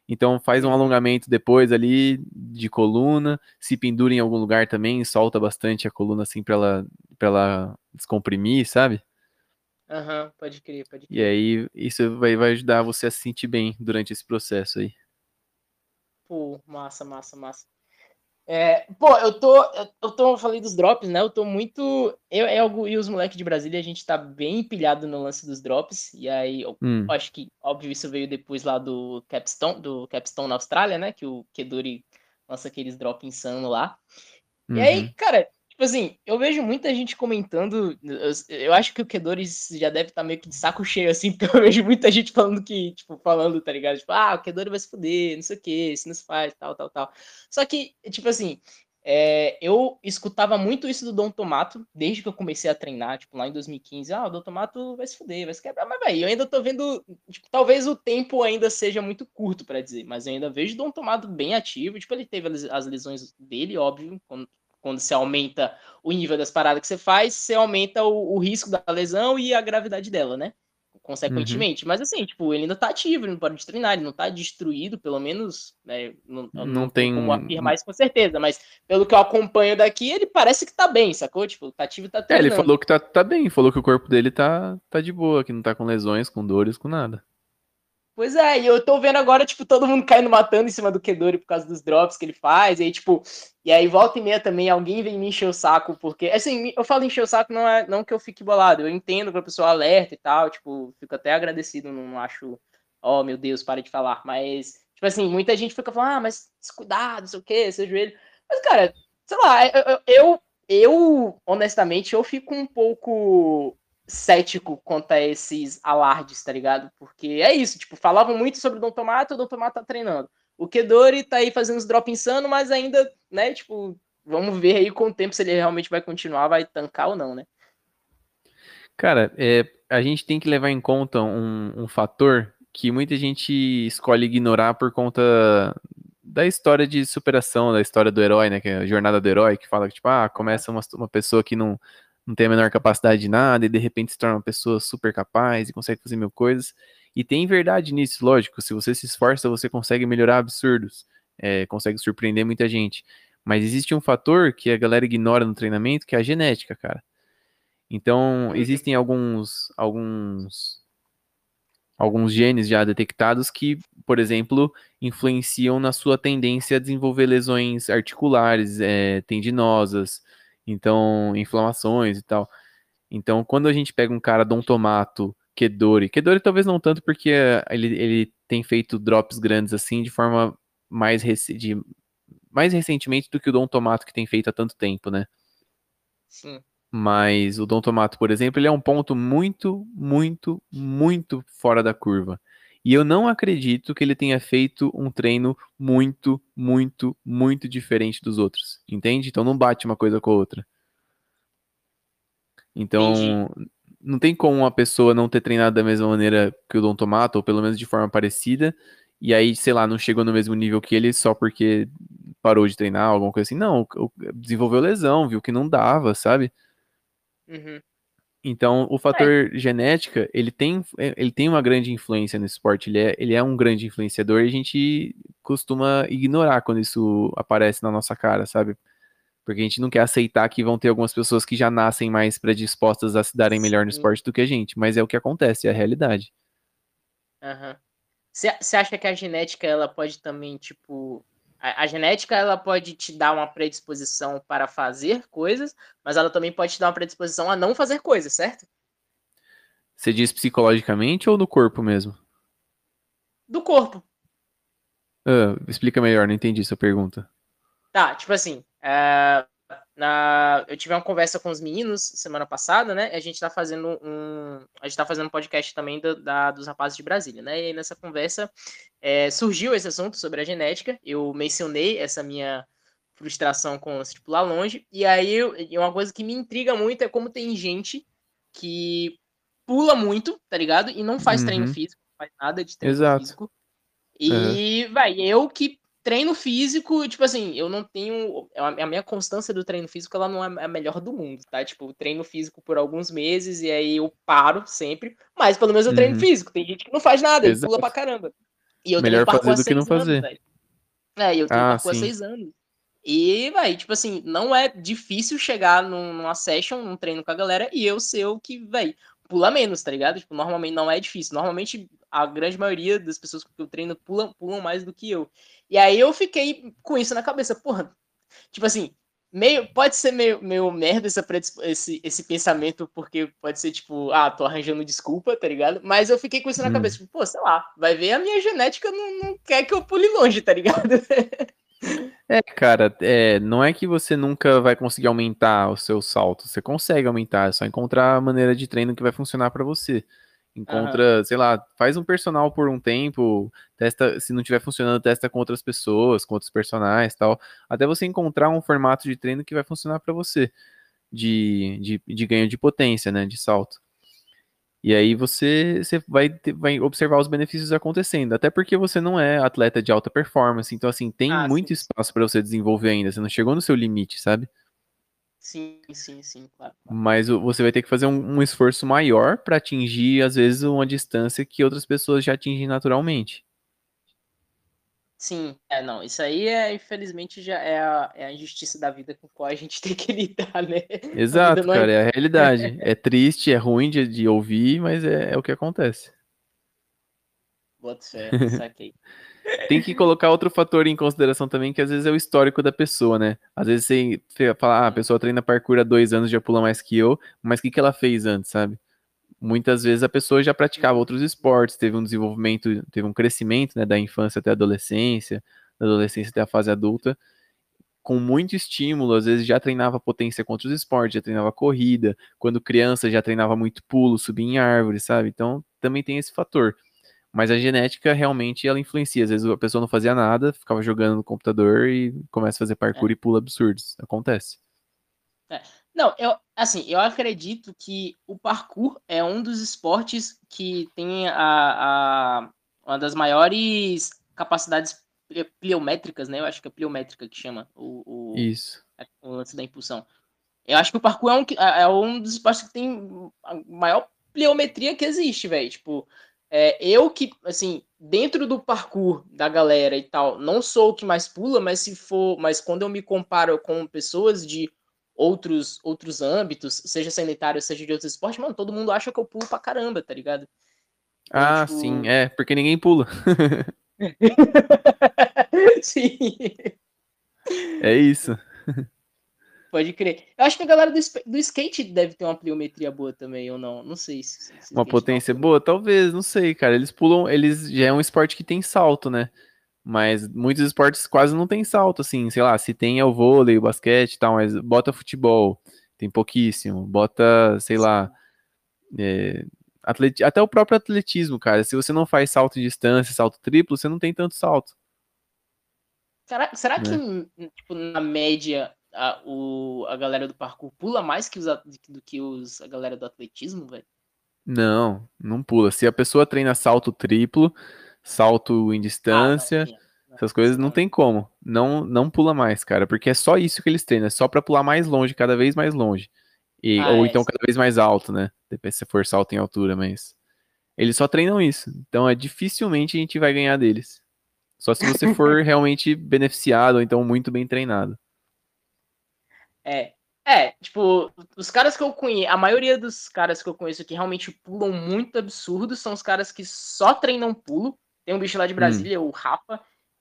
Então faz um alongamento depois ali de coluna, se pendura em algum lugar também, solta bastante a coluna assim para ela, pra ela descomprimir, sabe? Aham, pode crer, pode E crer. aí isso vai, vai ajudar você a se sentir bem durante esse processo aí. Pô, massa, massa, massa. É, pô, eu tô, eu, eu tô, eu falei dos drops, né? Eu tô muito. Eu, eu e os moleques de Brasília, a gente tá bem empilhado no lance dos drops. E aí, eu Hum, acho que, óbvio, isso veio depois lá do Capstone, do Capstone na Austrália, né? Que o Keduri lança aqueles drops insano lá. E uhum. aí, cara, tipo assim, eu vejo muita gente comentando. Eu, eu acho que o Kedori já deve estar meio que de saco cheio, assim, porque eu vejo muita gente falando que, tipo, falando, tá ligado? Tipo, ah, o Kedori vai se fuder, não sei o que, isso não se faz, tal, tal, tal. Só que, tipo assim, é, eu escutava muito isso do Dom Tomato, desde que eu comecei a treinar, tipo, lá em 2015. Ah, o Dom Tomato vai se fuder, vai se quebrar. Mas, velho, eu ainda tô vendo. Tipo, talvez o tempo ainda seja muito curto pra dizer, mas eu ainda vejo o Dom Tomato bem ativo. Tipo, ele teve as lesões dele, óbvio, quando, quando você aumenta o nível das paradas que você faz, você aumenta o, o risco da lesão e a gravidade dela, né? Consequentemente. Mas assim, tipo, ele ainda tá ativo, ele não pode treinar, ele não tá destruído, pelo menos, né? Não, Não tenho tem- como afirmar isso com certeza, mas pelo que eu acompanho daqui, ele parece que tá bem, sacou? Tipo, tá ativo e tá É, ele treinando. falou que tá, tá bem, falou que o corpo dele tá, tá de boa, que não tá com lesões, com dores, com nada. Pois é, e eu tô vendo agora, tipo, todo mundo caindo matando em cima do Kedori por causa dos drops que ele faz, e aí, tipo, e aí volta e meia também, alguém vem me encher o saco, porque, assim, eu falo encher o saco, não é não que eu fique bolado, eu entendo que a pessoa alerta e tal, tipo, fico até agradecido, não acho, oh, meu Deus, para de falar, mas, tipo assim, muita gente fica falando, ah, mas cuidado, não sei o que, seu joelho, mas, cara, sei lá, eu, eu, eu, honestamente, eu fico um pouco cético quanto a esses alardes, tá ligado? Porque é isso, tipo, falavam muito sobre o Dom Tomato, o Dom Tomato tá treinando. O Kedori tá aí fazendo os drop insano, mas ainda, né, tipo, vamos ver aí com o tempo se ele realmente vai continuar, vai tancar ou não, né? Cara, é, a gente tem que levar em conta um, um fator que muita gente escolhe ignorar por conta da história de superação, da história do herói, né? Que é a jornada do herói, que fala que, tipo, ah, começa uma, uma pessoa que não, não tem a menor capacidade de nada e de repente se torna uma pessoa super capaz e consegue fazer mil coisas. E tem verdade nisso, lógico. Se você se esforça, você consegue melhorar absurdos, é, consegue surpreender muita gente. Mas existe um fator que a galera ignora no treinamento, que é a genética, cara. Então, existem alguns, alguns, alguns genes já detectados que, por exemplo, influenciam na sua tendência a desenvolver lesões articulares, é, tendinosas, então, inflamações e tal. Então, quando a gente pega um cara Dom Tomato, Kedori, Kedori talvez não tanto porque ele, ele tem feito drops grandes assim de forma mais, rec de, mais recentemente do que o Dom Tomato que tem feito há tanto tempo, né? Sim. Mas o Dom Tomato, por exemplo, ele é um ponto muito, muito, muito fora da curva. E eu não acredito que ele tenha feito um treino muito, muito, muito diferente dos outros. Entende? Então não bate uma coisa com a outra. Então, Entendi. não tem como uma pessoa não ter treinado da mesma maneira que o Dom Tomato, ou pelo menos de forma parecida, e aí, sei lá, não chegou no mesmo nível que ele só porque parou de treinar, alguma coisa assim. Não, desenvolveu lesão, viu que não dava, sabe? Uhum. Então, o fator genética, ele tem, ele tem uma grande influência no esporte, ele é, ele é um grande influenciador e a gente costuma ignorar quando isso aparece na nossa cara, sabe? Porque a gente não quer aceitar que vão ter algumas pessoas que já nascem mais predispostas a se darem melhor no Sim. esporte do que a gente, mas é o que acontece, é a realidade. Aham. Você acha que a genética, ela pode também, tipo... A, a genética, ela pode te dar uma predisposição para fazer coisas, mas ela também pode te dar uma predisposição a não fazer coisas, certo? Você diz psicologicamente ou no corpo mesmo? Do corpo. Ah, explica melhor, não entendi sua pergunta. Tá, tipo assim, é, na, eu tive uma conversa com os meninos semana passada, né? A gente tá fazendo um. A gente tá fazendo um podcast também do, da, dos rapazes de Brasília, né? E aí nessa conversa é, surgiu esse assunto sobre a genética. Eu mencionei essa minha frustração com se tipo, lá longe. E aí uma coisa que me intriga muito é como tem gente que pula muito, tá ligado? E não faz uhum. treino físico, não faz nada de treino Exato. físico. E, uhum. vai, eu que treino físico, tipo assim, eu não tenho. A minha constância do treino físico, ela não é a melhor do mundo, tá? Tipo, treino físico por alguns meses e aí eu paro sempre. Mas pelo menos eu treino uhum. físico. Tem gente que não faz nada, ele pula pra caramba. E eu Melhor fazer do que não fazer. Anos, é, eu treino ah, há seis anos. E, vai, tipo assim, não é difícil chegar numa session, num treino com a galera, e eu ser o que, vai, pula menos, tá ligado? Tipo, normalmente não é difícil. Normalmente a grande maioria das pessoas que eu treino pulam, pulam mais do que eu. E aí eu fiquei com isso na cabeça, porra. Tipo assim, meio pode ser meio, meio merda essa, esse, esse pensamento, porque pode ser tipo, ah, tô arranjando desculpa, tá ligado? Mas eu fiquei com isso na hum. cabeça, tipo, pô, sei lá, vai ver a minha genética não, não quer que eu pule longe, tá ligado? É, cara, é, não é que você nunca vai conseguir aumentar o seu salto. Você consegue aumentar, é só encontrar a maneira de treino que vai funcionar para você. Encontra, uhum. sei lá, faz um personal por um tempo, testa, se não estiver funcionando, testa com outras pessoas, com outros personagens tal, até você encontrar um formato de treino que vai funcionar para você, de, de, de ganho de potência, né, de salto. E aí você, você vai, ter, vai observar os benefícios acontecendo. Até porque você não é atleta de alta performance. Então, assim, tem ah, muito sim. espaço para você desenvolver ainda. Você não chegou no seu limite, sabe? Sim, sim, sim, claro. Mas você vai ter que fazer um, um esforço maior para atingir, às vezes, uma distância que outras pessoas já atingem naturalmente. Sim, é, não, isso aí é, infelizmente, já é a, é a injustiça da vida com a qual a gente tem que lidar, né? Exato, é cara, é... é... a realidade. É triste, é ruim de, de ouvir, mas é, é o que acontece. Bota fé, saquei. tem que colocar outro fator em consideração também, que às vezes é o histórico da pessoa, né? Às vezes você fala, ah, a pessoa treina parkour há dois anos, já pula mais que eu, mas o que, que ela fez antes, sabe? Muitas vezes a pessoa já praticava outros esportes, teve um desenvolvimento, teve um crescimento né, da infância até a adolescência, da adolescência até a fase adulta, com muito estímulo, às vezes já treinava potência contra os esportes, já treinava corrida, quando criança já treinava muito pulo, subir em árvores, sabe? Então também tem esse fator. Mas a genética realmente ela influencia. Às vezes a pessoa não fazia nada, ficava jogando no computador e começa a fazer parkour é. e pula absurdos. Acontece. É. Não, eu, assim, eu acredito que o parkour é um dos esportes que tem a, a uma das maiores capacidades pliométricas, né? Eu acho que é pliométrica que chama o, o, Isso. o lance da impulsão. Eu acho que o parkour é um, é um dos esportes que tem a maior pliometria que existe, velho. Tipo, é, eu que, assim, dentro do parkour da galera e tal, não sou o que mais pula, mas se for, mas quando eu me comparo com pessoas de outros outros âmbitos, seja sanitário, seja de outros esportes, mano, todo mundo acha que eu pulo pra caramba, tá ligado? Então, ah, tipo... sim, é, porque ninguém pula. sim. É isso. Pode crer. Eu acho que a galera do, do skate deve ter uma pliometria boa também, ou não? Não sei se. se uma potência boa? Talvez, não sei, cara. Eles pulam, eles já é um esporte que tem salto, né? Mas muitos esportes quase não tem salto, assim, sei lá, se tem é o vôlei, o basquete e tal, mas bota futebol, tem pouquíssimo, bota, sei lá, é, atleti até o próprio atletismo, cara, se você não faz salto de distância, salto triplo, você não tem tanto salto. Será, será né? que, tipo, na média, a, o, a galera do parkour pula mais que os, do que os, a galera do atletismo, velho? Não, não pula. Se a pessoa treina salto triplo, salto em distância, ah, essas coisas não tem como. Não não pula mais, cara, porque é só isso que eles treinam, é só para pular mais longe, cada vez mais longe. E, ah, ou é, então sim. cada vez mais alto, né? Depende se for salto em altura, mas eles só treinam isso. Então é dificilmente a gente vai ganhar deles. Só se você for realmente beneficiado ou então muito bem treinado. É, é, tipo, os caras que eu conheço, a maioria dos caras que eu conheço que realmente pulam muito absurdo são os caras que só treinam pulo tem um bicho lá de hum. Brasília, hum. o Rafa,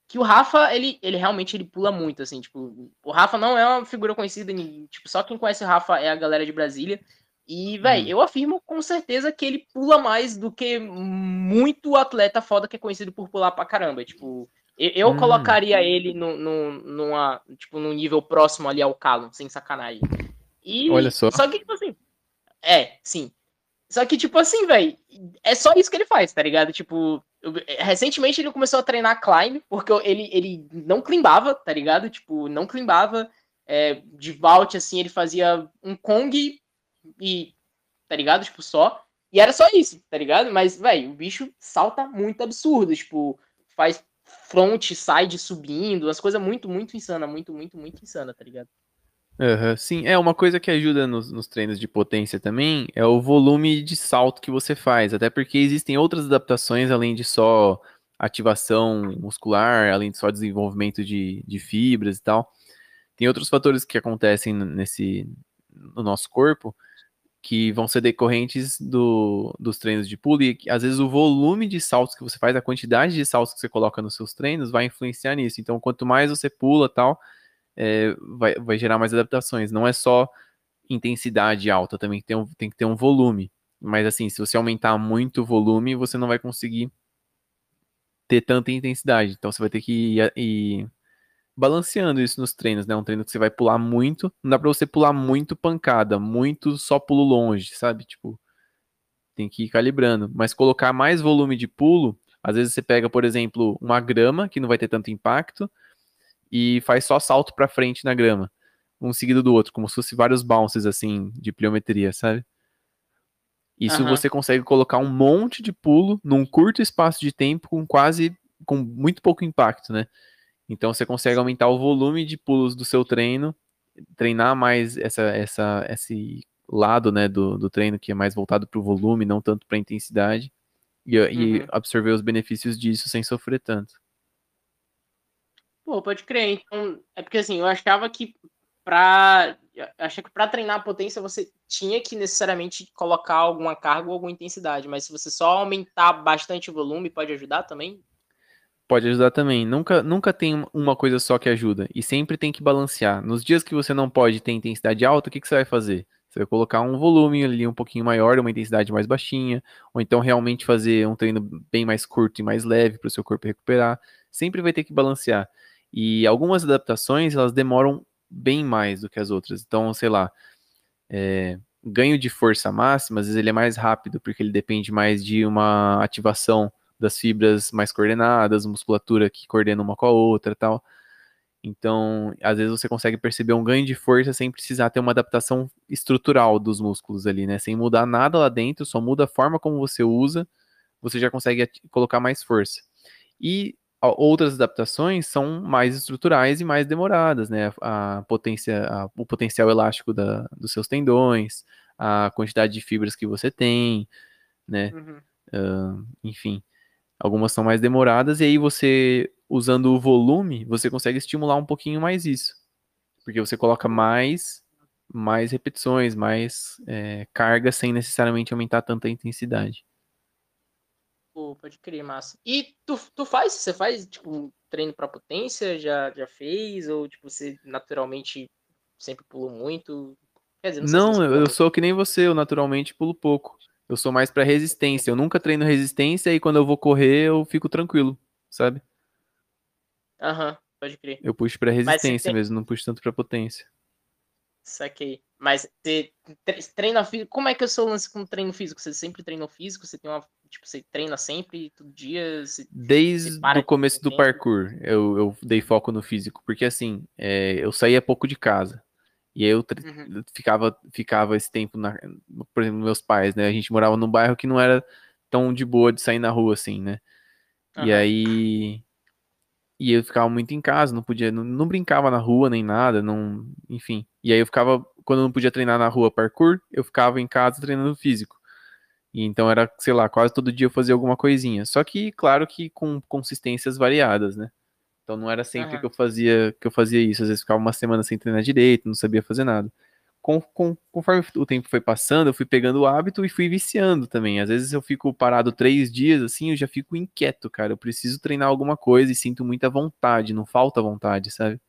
que o Rafa, ele, ele realmente ele pula muito, assim, tipo, o Rafa não é uma figura conhecida, tipo, só quem conhece o Rafa é a galera de Brasília. E, velho, hum. eu afirmo com certeza que ele pula mais do que muito atleta foda que é conhecido por pular pra caramba. Tipo, Eu, eu hum. colocaria ele no, no, numa, tipo, num nível próximo ali ao Calo, sem sacanagem. E, Olha só. Só que, tipo assim. É, sim. Só que, tipo assim, velho, é só isso que ele faz, tá ligado? Tipo, eu, recentemente ele começou a treinar climb, porque ele, ele não climbava, tá ligado? Tipo, não climbava. É, de vault, assim, ele fazia um Kong e, tá ligado? Tipo, só. E era só isso, tá ligado? Mas, velho, o bicho salta muito absurdo. Tipo, faz front, side subindo, as coisas muito, muito insana, muito, muito, muito insana, tá ligado? Uhum, sim, é uma coisa que ajuda nos, nos, treinos de potência também é o volume de salto que você faz, até porque existem outras adaptações além de só ativação muscular, além de só desenvolvimento de, de fibras e tal. Tem outros fatores que acontecem nesse no nosso corpo que vão ser decorrentes do, dos treinos de pulo, e às vezes o volume de saltos que você faz, a quantidade de saltos que você coloca nos seus treinos vai influenciar nisso. Então, quanto mais você pula tal, é, vai, vai gerar mais adaptações. Não é só intensidade alta, também tem, um, tem que ter um volume. Mas assim, se você aumentar muito o volume, você não vai conseguir ter tanta intensidade. Então você vai ter que ir, ir balanceando isso nos treinos, né? Um treino que você vai pular muito, não dá pra você pular muito pancada, muito só pulo longe, sabe? Tipo, tem que ir calibrando. Mas colocar mais volume de pulo, às vezes você pega, por exemplo, uma grama, que não vai ter tanto impacto, e faz só salto pra frente na grama, um seguido do outro, como se fosse vários bounces, assim, de pliometria, sabe? Isso uhum. você consegue colocar um monte de pulo num curto espaço de tempo com quase, com muito pouco impacto, né? Então você consegue aumentar o volume de pulos do seu treino, treinar mais essa, essa, esse lado né, do, do treino que é mais voltado para o volume, não tanto para a intensidade, e, uhum. e, absorver os benefícios disso sem sofrer tanto. Pô, pode crer. Então, é porque assim, eu achava que para achei que para treinar a potência você tinha que necessariamente colocar alguma carga ou alguma intensidade, mas se você só aumentar bastante o volume, pode ajudar também? Pode ajudar também. Nunca, nunca tem uma coisa só que ajuda. E sempre tem que balancear. Nos dias que você não pode ter intensidade alta, o que, que você vai fazer? Você vai colocar um volume ali um pouquinho maior, uma intensidade mais baixinha, ou então realmente fazer um treino bem mais curto e mais leve para o seu corpo recuperar. Sempre vai ter que balancear. E algumas adaptações, elas demoram bem mais do que as outras. Então, sei lá, é, ganho de força máxima, às vezes ele é mais rápido, porque ele depende mais de uma ativação das fibras mais coordenadas, musculatura que coordena uma com a outra tal. Então, às vezes você consegue perceber um ganho de força sem precisar ter uma adaptação estrutural dos músculos ali, né? Sem mudar nada lá dentro, só muda a forma como você usa, você já consegue colocar mais força. E outras adaptações são mais estruturais e mais demoradas, né? A potência, a, o potencial elástico da, dos seus tendões, a quantidade de fibras que você tem, né? Uhum. Uh, enfim. Algumas são mais demoradas, e aí você, usando o volume, você consegue estimular um pouquinho mais isso. Porque você coloca mais, mais repetições, mais é, carga, sem necessariamente aumentar tanta intensidade. Pô, pode crer, massa. E tu, tu faz, você faz, tipo, um treino para potência? Já, já fez? Ou, tipo, você naturalmente sempre pulou muito? Dizer, não, não eu sou que nem você, eu naturalmente pulo pouco. Eu sou mais para resistência. Eu nunca treino resistência e quando eu vou correr eu fico tranquilo, sabe? Aham, uhum, pode crer. Eu puxo para resistência tem... mesmo, não puxo tanto para potência. Saquei. Mas você treina físico. Como é que é o seu lance com treino físico? Você sempre treinou físico? Você tem uma. Tipo, você treina sempre, todo dia? Você, Desde o começo do parkour, eu, eu dei foco no físico. Porque assim, é, eu saía pouco de casa. E aí eu uhum. ficava, ficava esse tempo, na, por exemplo, meus pais, né? A gente morava num bairro que não era tão de boa de sair na rua assim, né? Uhum. E aí. E eu ficava muito em casa, não podia, não, não, brincava na rua nem nada, não, enfim. E aí eu ficava, quando eu não podia treinar na rua parkour, eu ficava em casa treinando físico. E então era, sei lá, quase todo dia eu fazia alguma coisinha. Só que, claro que com consistências variadas, né? Então não era sempre uhum. que eu fazia que eu fazia isso. Às vezes ficava uma semana sem treinar direito, não sabia fazer nada. Com, com, conforme o tempo foi passando, eu fui pegando o hábito e fui viciando também. Às vezes eu fico parado três dias, assim, eu já fico inquieto, cara. Eu preciso treinar alguma coisa e sinto muita vontade, não falta vontade, sabe?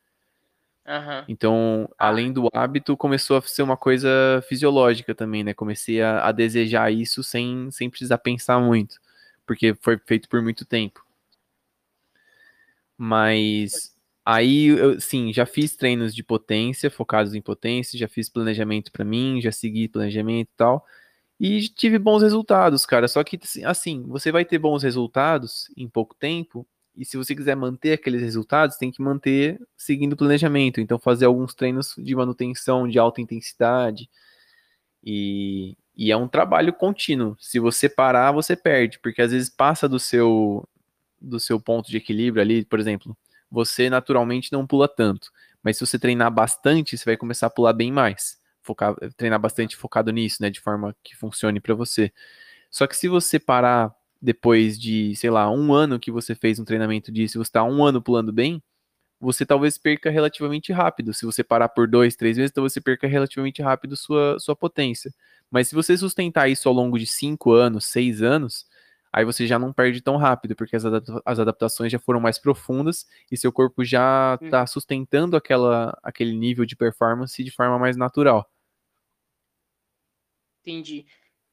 Uhum. Então, além do hábito, começou a ser uma coisa fisiológica também, né? Comecei a, a desejar isso sem, sem precisar pensar muito, porque foi feito por muito tempo. Mas aí, eu, sim, já fiz treinos de potência, focados em potência, já fiz planejamento para mim, já segui planejamento e tal. E tive bons resultados, cara. Só que, assim, você vai ter bons resultados em pouco tempo. E se você quiser manter aqueles resultados, tem que manter seguindo o planejamento. Então, fazer alguns treinos de manutenção de alta intensidade. E, e é um trabalho contínuo. Se você parar, você perde, porque às vezes passa do seu do seu ponto de equilíbrio ali, por exemplo, você naturalmente não pula tanto, mas se você treinar bastante, você vai começar a pular bem mais. Focar, treinar bastante focado nisso, né, de forma que funcione para você. Só que se você parar depois de, sei lá, um ano que você fez um treinamento disso, você está um ano pulando bem, você talvez perca relativamente rápido. Se você parar por dois, três vezes, então você perca relativamente rápido sua, sua potência. Mas se você sustentar isso ao longo de cinco anos, seis anos, aí você já não perde tão rápido, porque as, as adaptações já foram mais profundas e seu corpo já está sustentando aquela, aquele nível de performance de forma mais natural. Entendi.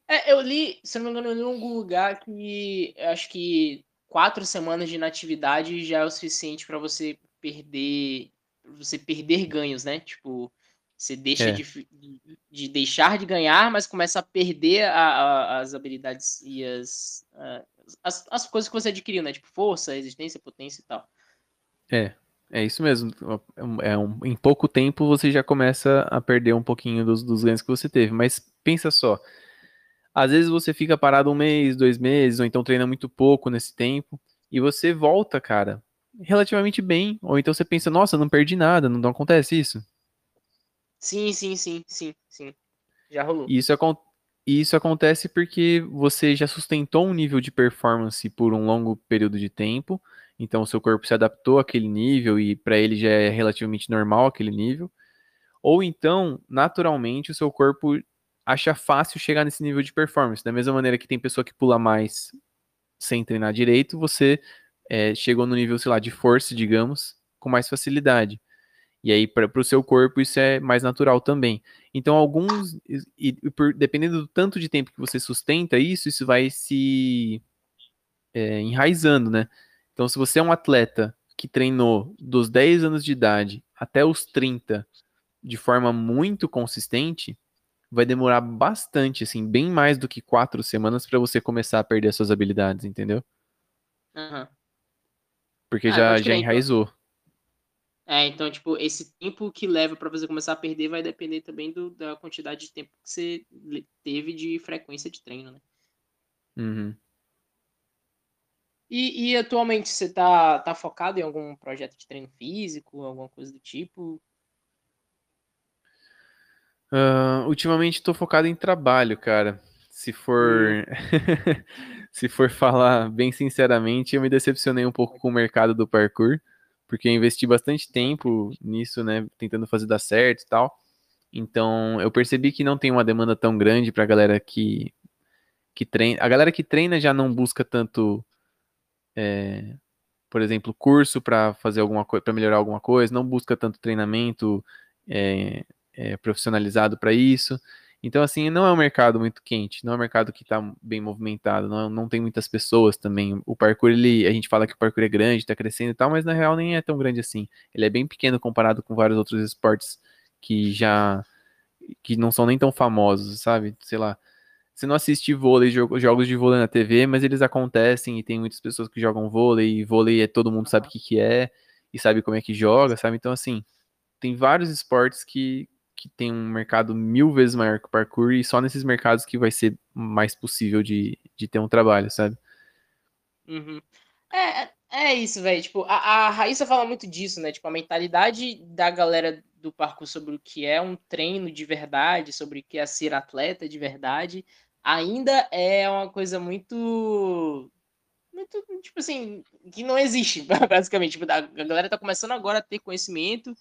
É, eu li, se não me engano, em algum lugar que acho que quatro semanas de inatividade já é o suficiente para você perder você perder ganhos, né? Tipo, você deixa é. de, de, deixar de ganhar, mas começa a perder a, a, as habilidades e as, a, as, as coisas que você adquiriu, né? Tipo, força, resistência, potência e tal. É, é isso mesmo. É um, em pouco tempo você já começa a perder um pouquinho dos, dos ganhos que você teve. Mas pensa só. Às vezes você fica parado um mês, dois meses, ou então treina muito pouco nesse tempo, e você volta, cara, relativamente bem. Ou então você pensa, nossa, não perdi nada, não, não acontece isso? Sim, sim, sim, sim, sim. Já rolou. Isso, isso acontece porque você já sustentou um nível de performance por um longo período de tempo. Então, o seu corpo se adaptou àquele nível e para ele já é relativamente normal aquele nível. Ou então, naturalmente, o seu corpo acha fácil chegar nesse nível de performance. Da mesma maneira que tem pessoa que pula mais sem treinar direito, você é, chegou no nível, sei lá, de força, digamos, com mais facilidade. E aí, para o seu corpo, isso é mais natural também. Então, alguns, e, e por, dependendo do tanto de tempo que você sustenta isso, isso vai se é, enraizando, né? Então, se você é um atleta que treinou dos 10 anos de idade até os 30 de forma muito consistente, vai demorar bastante, assim, bem mais do que quatro semanas para você começar a perder suas habilidades, entendeu? Uhum. Porque ah, já, já enraizou. É, então, tipo, esse tempo que leva para você começar a perder vai depender também do, da quantidade de tempo que você teve de frequência de treino, né? Uhum. E, e, atualmente você tá, tá focado em algum projeto de treino físico, alguma coisa do tipo? Uh, ultimamente estou focado em trabalho, cara. Se for se for falar bem sinceramente, eu me decepcionei um pouco com o mercado do parkour, porque investi bastante tempo nisso, né, tentando fazer dar certo e tal. Então, eu percebi que não tem uma demanda tão grande para a galera que que treina. A galera que treina já não busca tanto é, por exemplo, curso para fazer alguma coisa, para melhorar alguma coisa, não busca tanto treinamento é, é, profissionalizado para isso. Então, assim, não é um mercado muito quente, não é um mercado que está bem movimentado, não, não tem muitas pessoas também. O parkour, ele, a gente fala que o parkour é grande, está crescendo e tal, mas na real nem é tão grande assim. Ele é bem pequeno comparado com vários outros esportes que já que não são nem tão famosos, sabe? Sei lá. Você não assiste vôlei, jogos de vôlei na TV, mas eles acontecem e tem muitas pessoas que jogam vôlei, e vôlei é todo mundo sabe o que, que é e sabe como é que joga, sabe? Então, assim, tem vários esportes que, que tem um mercado mil vezes maior que o parkour e só nesses mercados que vai ser mais possível de, de ter um trabalho, sabe? Uhum. É, é, é isso, velho. Tipo, a, a Raíssa fala muito disso, né? Tipo, a mentalidade da galera do parkour sobre o que é um treino de verdade, sobre o que é ser atleta de verdade, ainda é uma coisa muito muito, tipo assim, que não existe, basicamente. Tipo, a galera tá começando agora a ter conhecimento.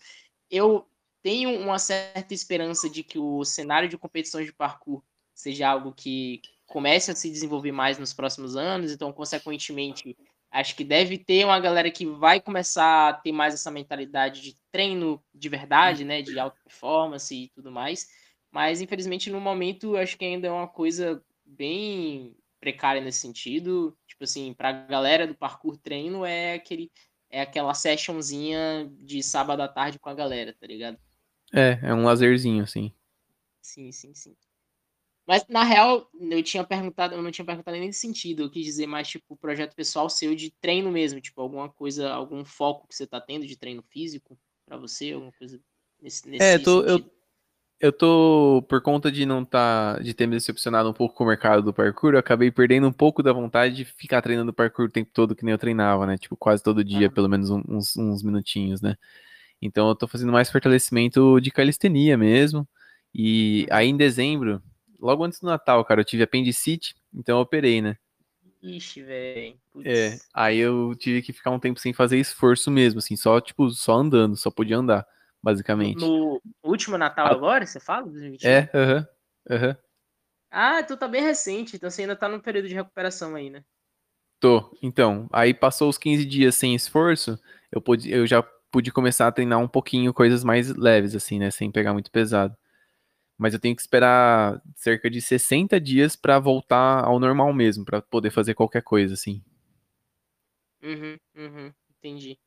Eu tenho uma certa esperança de que o cenário de competições de parkour seja algo que comece a se desenvolver mais nos próximos anos, então, consequentemente, acho que deve ter uma galera que vai começar a ter mais essa mentalidade de treino de verdade, né, de alta performance e tudo mais, mas, infelizmente, no momento, acho que ainda é uma coisa bem precária nesse sentido, tipo assim, para a galera do parkour treino é aquele é aquela sessionzinha de sábado à tarde com a galera, tá ligado? É, é um lazerzinho, assim. Sim, sim, sim. Mas, na real, eu tinha perguntado, eu não tinha perguntado nem nesse sentido. Eu quis dizer mais, tipo, projeto pessoal seu de treino mesmo, tipo, alguma coisa, algum foco que você tá tendo de treino físico para você, alguma coisa nesse, nesse É, tô, eu, sentido. eu tô, por conta de não tá, de ter me decepcionado um pouco com o mercado do parkour, eu acabei perdendo um pouco da vontade de ficar treinando parkour o tempo todo que nem eu treinava, né? Tipo, quase todo dia, Ah. pelo menos uns, uns minutinhos, né? Então eu tô fazendo mais fortalecimento de calistenia mesmo. E Uhum. aí em dezembro, logo antes do Natal, cara, eu tive apendicite, então eu operei, né? Ixi, velho. É, aí eu tive que ficar um tempo sem fazer esforço mesmo, assim, só, tipo, só andando, só podia andar, basicamente. No último Natal Ah. agora, você fala? 2021? É, aham, aham. Ah, tu tá bem recente, então você ainda tá no período de recuperação aí, né? Tô. Então, aí passou os 15 dias sem esforço, eu, pude, eu já pude começar a treinar um pouquinho coisas mais leves, assim, né? Sem pegar muito pesado. Mas eu tenho que esperar cerca de 60 dias pra voltar ao normal mesmo, pra poder fazer qualquer coisa, assim. Uhum, uhum, entendi.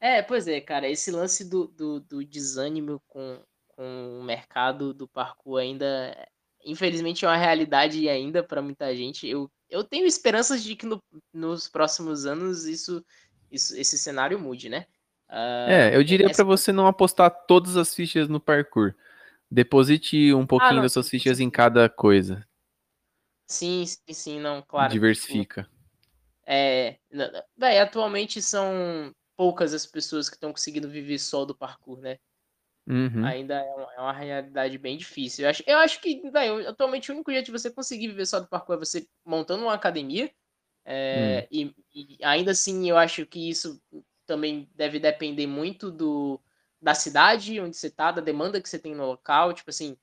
É, pois é, cara, esse lance do, do, do desânimo com, com o mercado do parkour ainda, infelizmente, é uma realidade ainda para muita gente. Eu, eu tenho esperanças de que no- nos próximos anos isso, isso, esse cenário mude, né? Ah, É, eu diria essa- pra você não apostar todas as fichas no parkour. Deposite um pouquinho Ah, não, das suas sim, fichas em cada coisa. Sim, sim, sim, não, claro. tipo, Diversifica. É, véi, atualmente são poucas as pessoas que estão conseguindo viver só do parkour, né? Uhum. Ainda é uma, é uma realidade bem difícil. Eu acho, eu acho que, véi, atualmente o único jeito de você conseguir viver só do parkour é você montando uma academia. é, e, e ainda assim, eu acho que isso também deve depender muito do, da cidade onde você tá, da demanda que você tem no local. Tipo assim,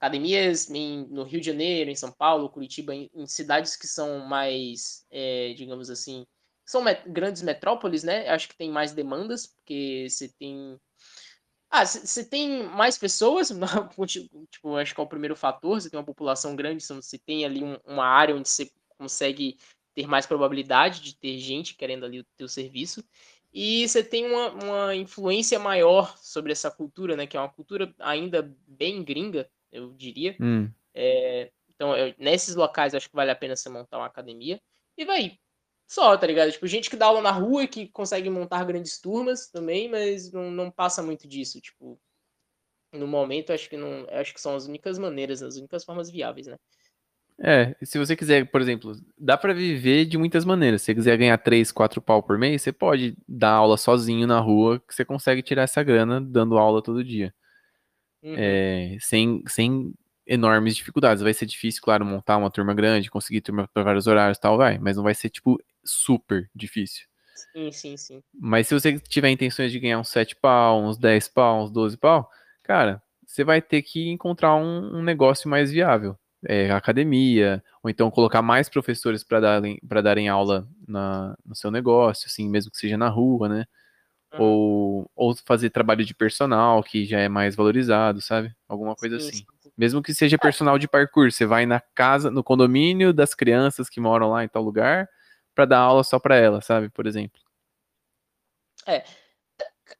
academias em- no Rio de Janeiro, em São Paulo, Curitiba, em, em cidades que são mais, é, digamos assim, são met- grandes metrópoles, né? Acho que tem mais demandas, porque você tem. Ah, você tem mais pessoas, tipo, acho que é o primeiro fator, você tem uma população grande, você tem ali um- uma área onde você consegue ter mais probabilidade de ter gente querendo ali o teu serviço, e você tem uma, uma influência maior sobre essa cultura, né, que é uma cultura ainda bem gringa, eu diria, Hum. é, então, eu- nesses locais, acho que vale a pena você montar uma academia. E vai, só, tá ligado? Tipo, gente que dá aula na rua e que consegue montar grandes turmas também, mas não, não passa muito disso. Tipo, no momento, acho que não. Acho que são as únicas maneiras, as únicas formas viáveis, né? É, se você quiser, por exemplo, dá pra viver de muitas maneiras. Se você quiser ganhar 3, 4 pau por mês, você pode dar aula sozinho na rua, que você consegue tirar essa grana dando aula todo dia. Uhum. É, sem, sem enormes dificuldades. Vai ser difícil, claro, montar uma turma grande, conseguir turma para vários horários e tal, vai, mas não vai ser, tipo, super difícil. Sim, sim, sim. Mas se você tiver intenções de ganhar uns 7 pau, uns 10 pau, uns 12 pau, cara, você vai ter que encontrar um, um negócio mais viável. É, academia, ou então colocar mais professores para darem, pra darem aula na, no seu negócio, assim, mesmo que seja na rua, né? Uhum. Ou, ou fazer trabalho de personal, que já é mais valorizado, sabe? Alguma coisa Sim, assim. sim, sim. Mesmo que seja personal de parkour, você vai na casa, no condomínio das crianças que moram lá em tal lugar, para dar aula só para elas, sabe? Por exemplo.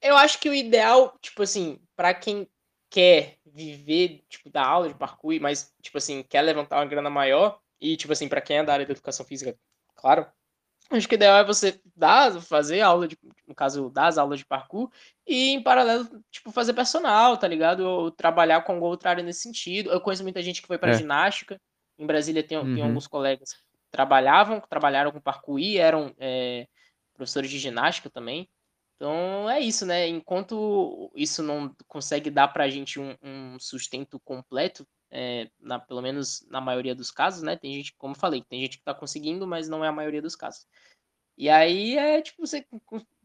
Eu acho que o ideal, tipo assim, pra quem quer viver, tipo, da aula de parkour, mas, tipo assim, quer levantar uma grana maior, e, tipo assim, pra quem é da área da educação física, claro, acho que o ideal é você dar, fazer aula de, no caso, dar as aulas de parkour, e em paralelo, tipo, fazer personal, tá ligado? Ou trabalhar com outra área nesse sentido. Eu conheço muita gente que foi pra É. ginástica, em Brasília tem, tem Uhum. alguns colegas que trabalhavam, trabalharam com parkour e eram é, professores de ginástica também. Então é isso, né? Enquanto isso não consegue dar pra gente um, um sustento completo, é, na, pelo menos na maioria dos casos, né? Tem gente, como eu falei, tem gente que tá conseguindo, mas não é a maioria dos casos. E aí é tipo você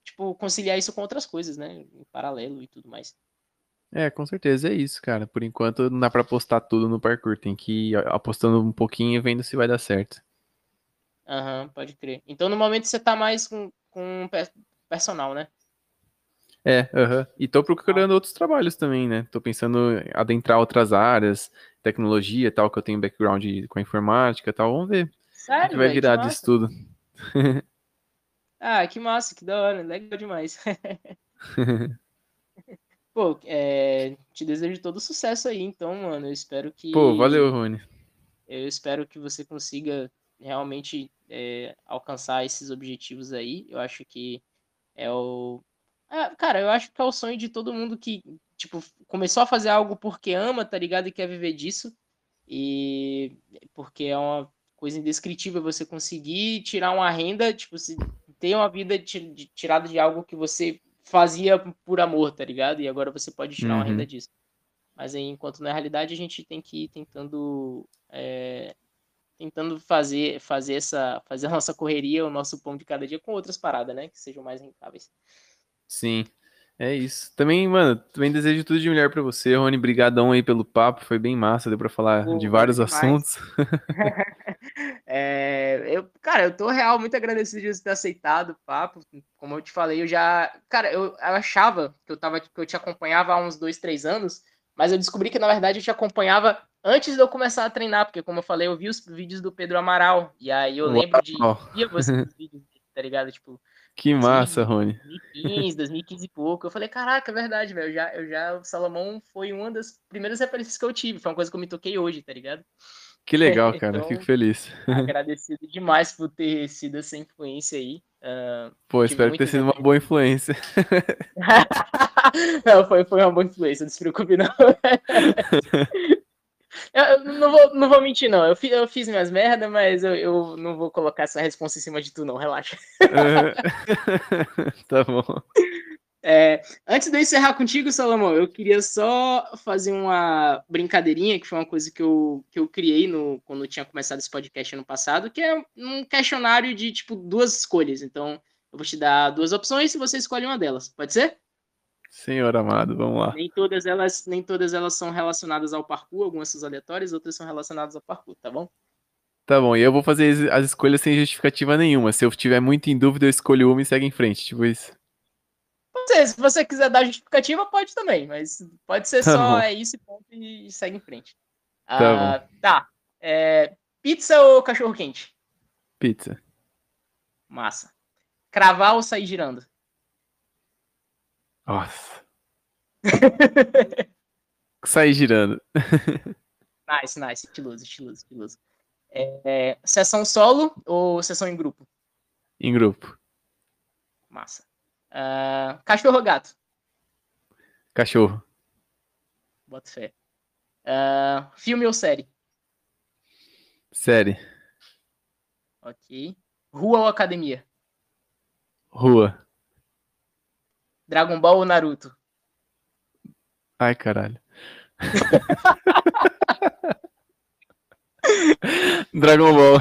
tipo, conciliar isso com outras coisas, né? Em paralelo e tudo mais. É, com certeza é isso, cara. Por enquanto não dá pra apostar tudo no parkour, tem que ir apostando um pouquinho e vendo se vai dar certo. Aham, pode crer. Então no momento você tá mais com, com pe- personal, né? É, aham. E tô procurando outros trabalhos também, né? Tô pensando em adentrar outras áreas, tecnologia e tal, que eu tenho background com a informática e tal. Vamos ver o que Sério, vai virar Que disso tudo. Ah, que massa, que da hora, legal demais. Pô, é, te desejo todo sucesso aí, então, mano. Eu espero que. Pô, valeu, Rony. Eu espero que você consiga realmente é, alcançar esses objetivos aí. Eu acho que é o. É, cara, eu acho que é o sonho de todo mundo que, tipo, começou a fazer algo porque ama, tá ligado? E quer viver disso. E porque é uma coisa indescritível você conseguir tirar uma renda, tipo, se ter uma vida tirada de algo que você fazia por amor, tá ligado? E agora você pode tirar uhum. uma renda disso. Mas aí, enquanto na realidade a gente tem que ir tentando é, tentando fazer fazer essa fazer a nossa correria, o nosso pão de cada dia com outras paradas, né, que sejam mais rentáveis. Sim. É isso. Também, mano, também desejo tudo de melhor para você, Rony. Brigadão aí pelo papo, foi bem massa, deu para falar Pô, de vários assuntos. é, eu, cara, eu tô real muito agradecido de você ter aceitado o papo. Como eu te falei, eu já, cara, eu, eu achava que eu tava que eu te acompanhava há uns dois, três anos, mas eu descobri que na verdade eu te acompanhava antes de eu começar a treinar, porque como eu falei, eu vi os vídeos do Pedro Amaral e aí eu Uau. lembro de via você vídeos, tá ligado? Tipo, que massa, Rony. 2015, 2015 e pouco. Eu falei, caraca, é verdade, velho. Já, eu já, o Salomão foi uma das primeiras referências que eu tive. Foi uma coisa que eu me toquei hoje, tá ligado? Que legal, cara. então, Fico feliz. Agradecido demais por ter sido essa influência aí. Uh, Pô, espero ter sido uma boa influência. não, foi, foi uma boa influência, não se preocupe, não. Eu, não, vou, não vou mentir, não. Eu, fi, eu fiz minhas merdas, mas eu, eu, não vou colocar essa resposta em cima de tu, não. Relaxa. tá bom. É, antes de eu encerrar contigo, Salomão, eu queria só fazer uma brincadeirinha, que foi uma coisa que eu, que eu criei no, quando eu tinha começado esse podcast ano passado, que é um questionário de, tipo, duas escolhas. Então, eu vou te dar duas opções e você escolhe uma delas. Pode ser? Senhor amado, vamos lá. Nem todas elas, nem todas elas são relacionadas ao parkour, algumas são aleatórias, outras são relacionadas ao parkour, tá bom? Tá bom, e eu vou fazer as escolhas sem justificativa nenhuma. Se eu tiver muito em dúvida, eu escolho uma e segue em frente, tipo isso. Se você quiser dar justificativa, pode também, mas pode ser tá só bom. é isso ponto e segue em frente. Tá, ah, tá. É, pizza ou cachorro quente? Pizza. Massa. Cravar ou sair girando? Nossa. Sair girando. nice, nice. Estiloso, estiloso, estiloso. É, sessão solo ou sessão em grupo? Em grupo. Massa. Uh, cachorro ou gato? Cachorro. Bota fé. Uh, filme ou série? Série. Ok. Rua ou academia? Rua. Dragon Ball ou Naruto? Ai, caralho. Dragon Ball.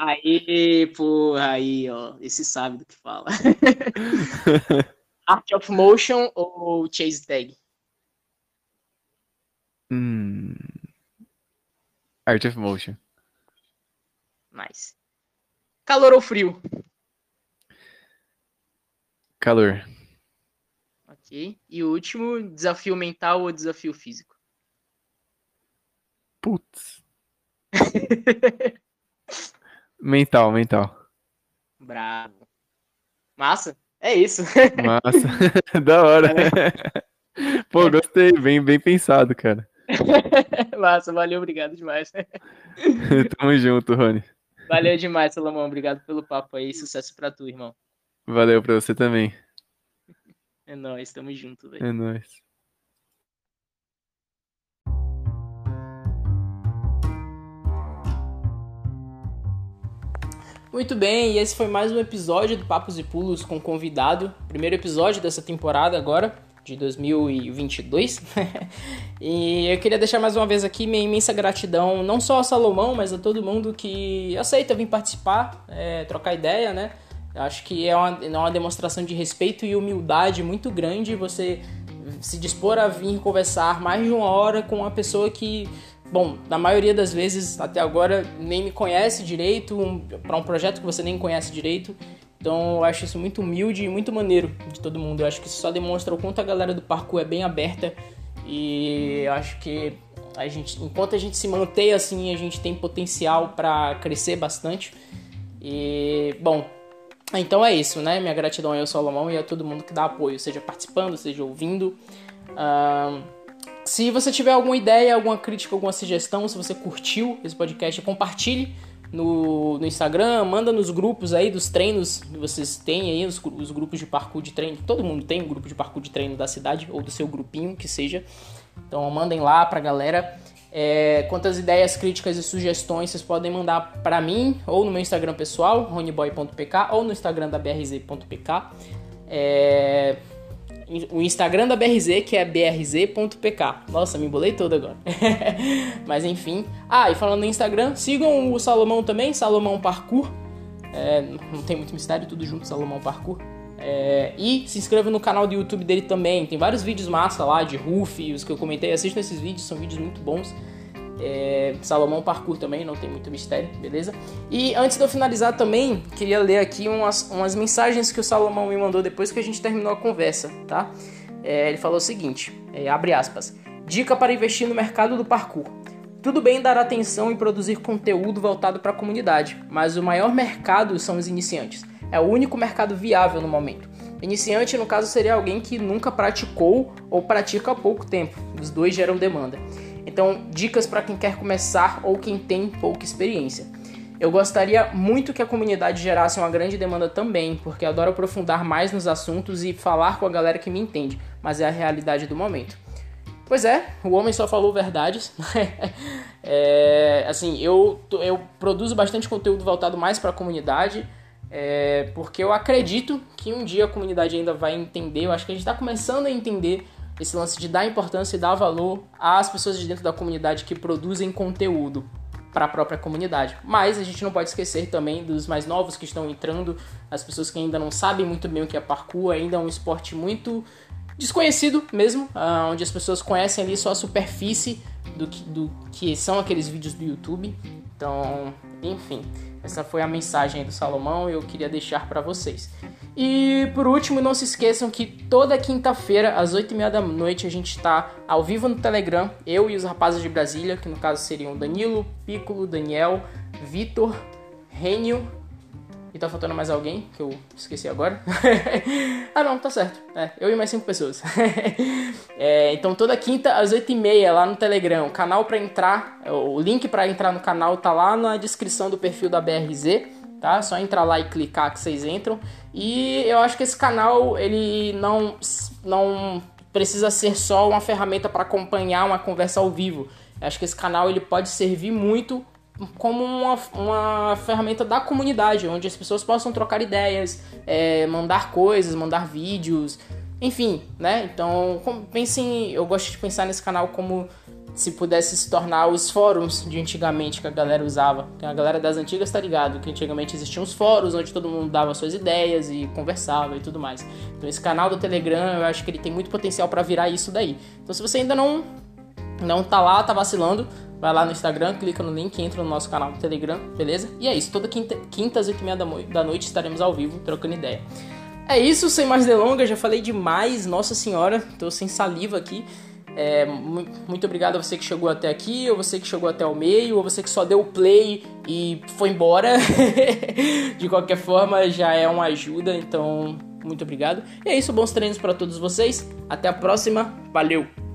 Aí, porra, aí, ó. Esse sabe do que fala. Art of Motion ou Chase Tag? Hum. Art of Motion. Nice. Calor ou frio? Calor. Ok. E o último, desafio mental ou desafio físico? Putz. mental, mental. Bravo. Massa. É isso. Massa. da hora. Pô, gostei. Bem, bem pensado, cara. Massa, valeu, obrigado demais. Tamo junto, Rony. Valeu demais, Salomão. Obrigado pelo papo aí. Sucesso pra tu, irmão. Valeu pra você também. É nóis, tamo junto, velho. É nóis. Muito bem, e esse foi mais um episódio do Papos e Pulos com convidado. Primeiro episódio dessa temporada agora, de 2022. e eu queria deixar mais uma vez aqui minha imensa gratidão, não só a Salomão, mas a todo mundo que aceita vir participar, é, trocar ideia, né? Eu acho que é uma, é uma demonstração de respeito e humildade muito grande você se dispor a vir conversar mais de uma hora com uma pessoa que, bom, na maioria das vezes até agora nem me conhece direito, um, para um projeto que você nem conhece direito. Então eu acho isso muito humilde e muito maneiro de todo mundo. Eu acho que isso só demonstra o quanto a galera do parkour é bem aberta e eu acho que a gente, enquanto a gente se mantém assim, a gente tem potencial para crescer bastante. E bom, Então é isso, né? Minha gratidão ao Salomão e a todo mundo que dá apoio, seja participando, seja ouvindo. Uh, se você tiver alguma ideia, alguma crítica, alguma sugestão, se você curtiu esse podcast, compartilhe no, no Instagram, manda nos grupos aí dos treinos que vocês têm aí, os, os grupos de parkour de treino. Todo mundo tem um grupo de parkour de treino da cidade ou do seu grupinho, que seja. Então mandem lá pra galera. É, quantas ideias, críticas e sugestões vocês podem mandar para mim ou no meu Instagram pessoal, roneboy.pk, ou no Instagram da brz.pk. É, o Instagram da BRZ, que é brz.pk. Nossa, me embolei todo agora. Mas enfim. Ah, e falando no Instagram, sigam o Salomão também, Salomão Parkour. É, não tem muito mistério, tudo junto, Salomão Parkour. É, e se inscreva no canal do YouTube dele também. Tem vários vídeos massa lá de roof, os que eu comentei. Assistam esses vídeos, são vídeos muito bons. É, Salomão Parkour também, não tem muito mistério, beleza? E antes de eu finalizar também, queria ler aqui umas, umas mensagens que o Salomão me mandou depois que a gente terminou a conversa, tá? É, ele falou o seguinte, é, abre aspas, dica para investir no mercado do parkour. Tudo bem dar atenção e produzir conteúdo voltado para a comunidade, mas o maior mercado são os iniciantes. É o único mercado viável no momento. Iniciante, no caso, seria alguém que nunca praticou ou pratica há pouco tempo. Os dois geram demanda. Então, dicas para quem quer começar ou quem tem pouca experiência. Eu gostaria muito que a comunidade gerasse uma grande demanda também, porque adoro aprofundar mais nos assuntos e falar com a galera que me entende, mas é a realidade do momento. Pois é, o homem só falou verdades. é, assim, eu, eu produzo bastante conteúdo voltado mais para a comunidade, é, porque eu acredito que um dia a comunidade ainda vai entender. Eu acho que a gente está começando a entender esse lance de dar importância e dar valor às pessoas de dentro da comunidade que produzem conteúdo para a própria comunidade. Mas a gente não pode esquecer também dos mais novos que estão entrando, as pessoas que ainda não sabem muito bem o que é parkour, ainda é um esporte muito desconhecido mesmo, ah, onde as pessoas conhecem ali só a superfície do que, do que são aqueles vídeos do YouTube. Então, enfim. Essa foi a mensagem do Salomão eu queria deixar para vocês. E por último, não se esqueçam que toda quinta-feira, às 8h30 da noite, a gente está ao vivo no Telegram, eu e os rapazes de Brasília, que no caso seriam Danilo, Piccolo, Daniel, Vitor, Rênio e tá faltando mais alguém que eu esqueci agora. ah, não, tá certo. É, eu e mais cinco pessoas. é, então toda quinta às 8h30 lá no Telegram. O canal para entrar, o link para entrar no canal tá lá na descrição do perfil da BRZ. Tá? Só entrar lá e clicar que vocês entram. E eu acho que esse canal ele não, não precisa ser só uma ferramenta para acompanhar uma conversa ao vivo. Eu acho que esse canal ele pode servir muito como uma, uma ferramenta da comunidade, onde as pessoas possam trocar ideias, é, mandar coisas, mandar vídeos, enfim, né? Então, pensem, eu gosto de pensar nesse canal como se pudesse se tornar os fóruns de antigamente que a galera usava. A galera das antigas tá ligado que antigamente existiam os fóruns onde todo mundo dava suas ideias e conversava e tudo mais. Então esse canal do Telegram, eu acho que ele tem muito potencial para virar isso daí. Então se você ainda não não tá lá, tá vacilando, vai lá no Instagram, clica no link, entra no nosso canal do Telegram, beleza? E é isso, toda quinta, quinta às 8h30 da noite estaremos ao vivo trocando ideia. É isso, sem mais delongas, já falei demais, nossa senhora, tô sem saliva aqui. É, muito obrigado a você que chegou até aqui, ou você que chegou até o meio, ou você que só deu play e foi embora. De qualquer forma, já é uma ajuda, então muito obrigado. E é isso, bons treinos para todos vocês. Até a próxima, valeu!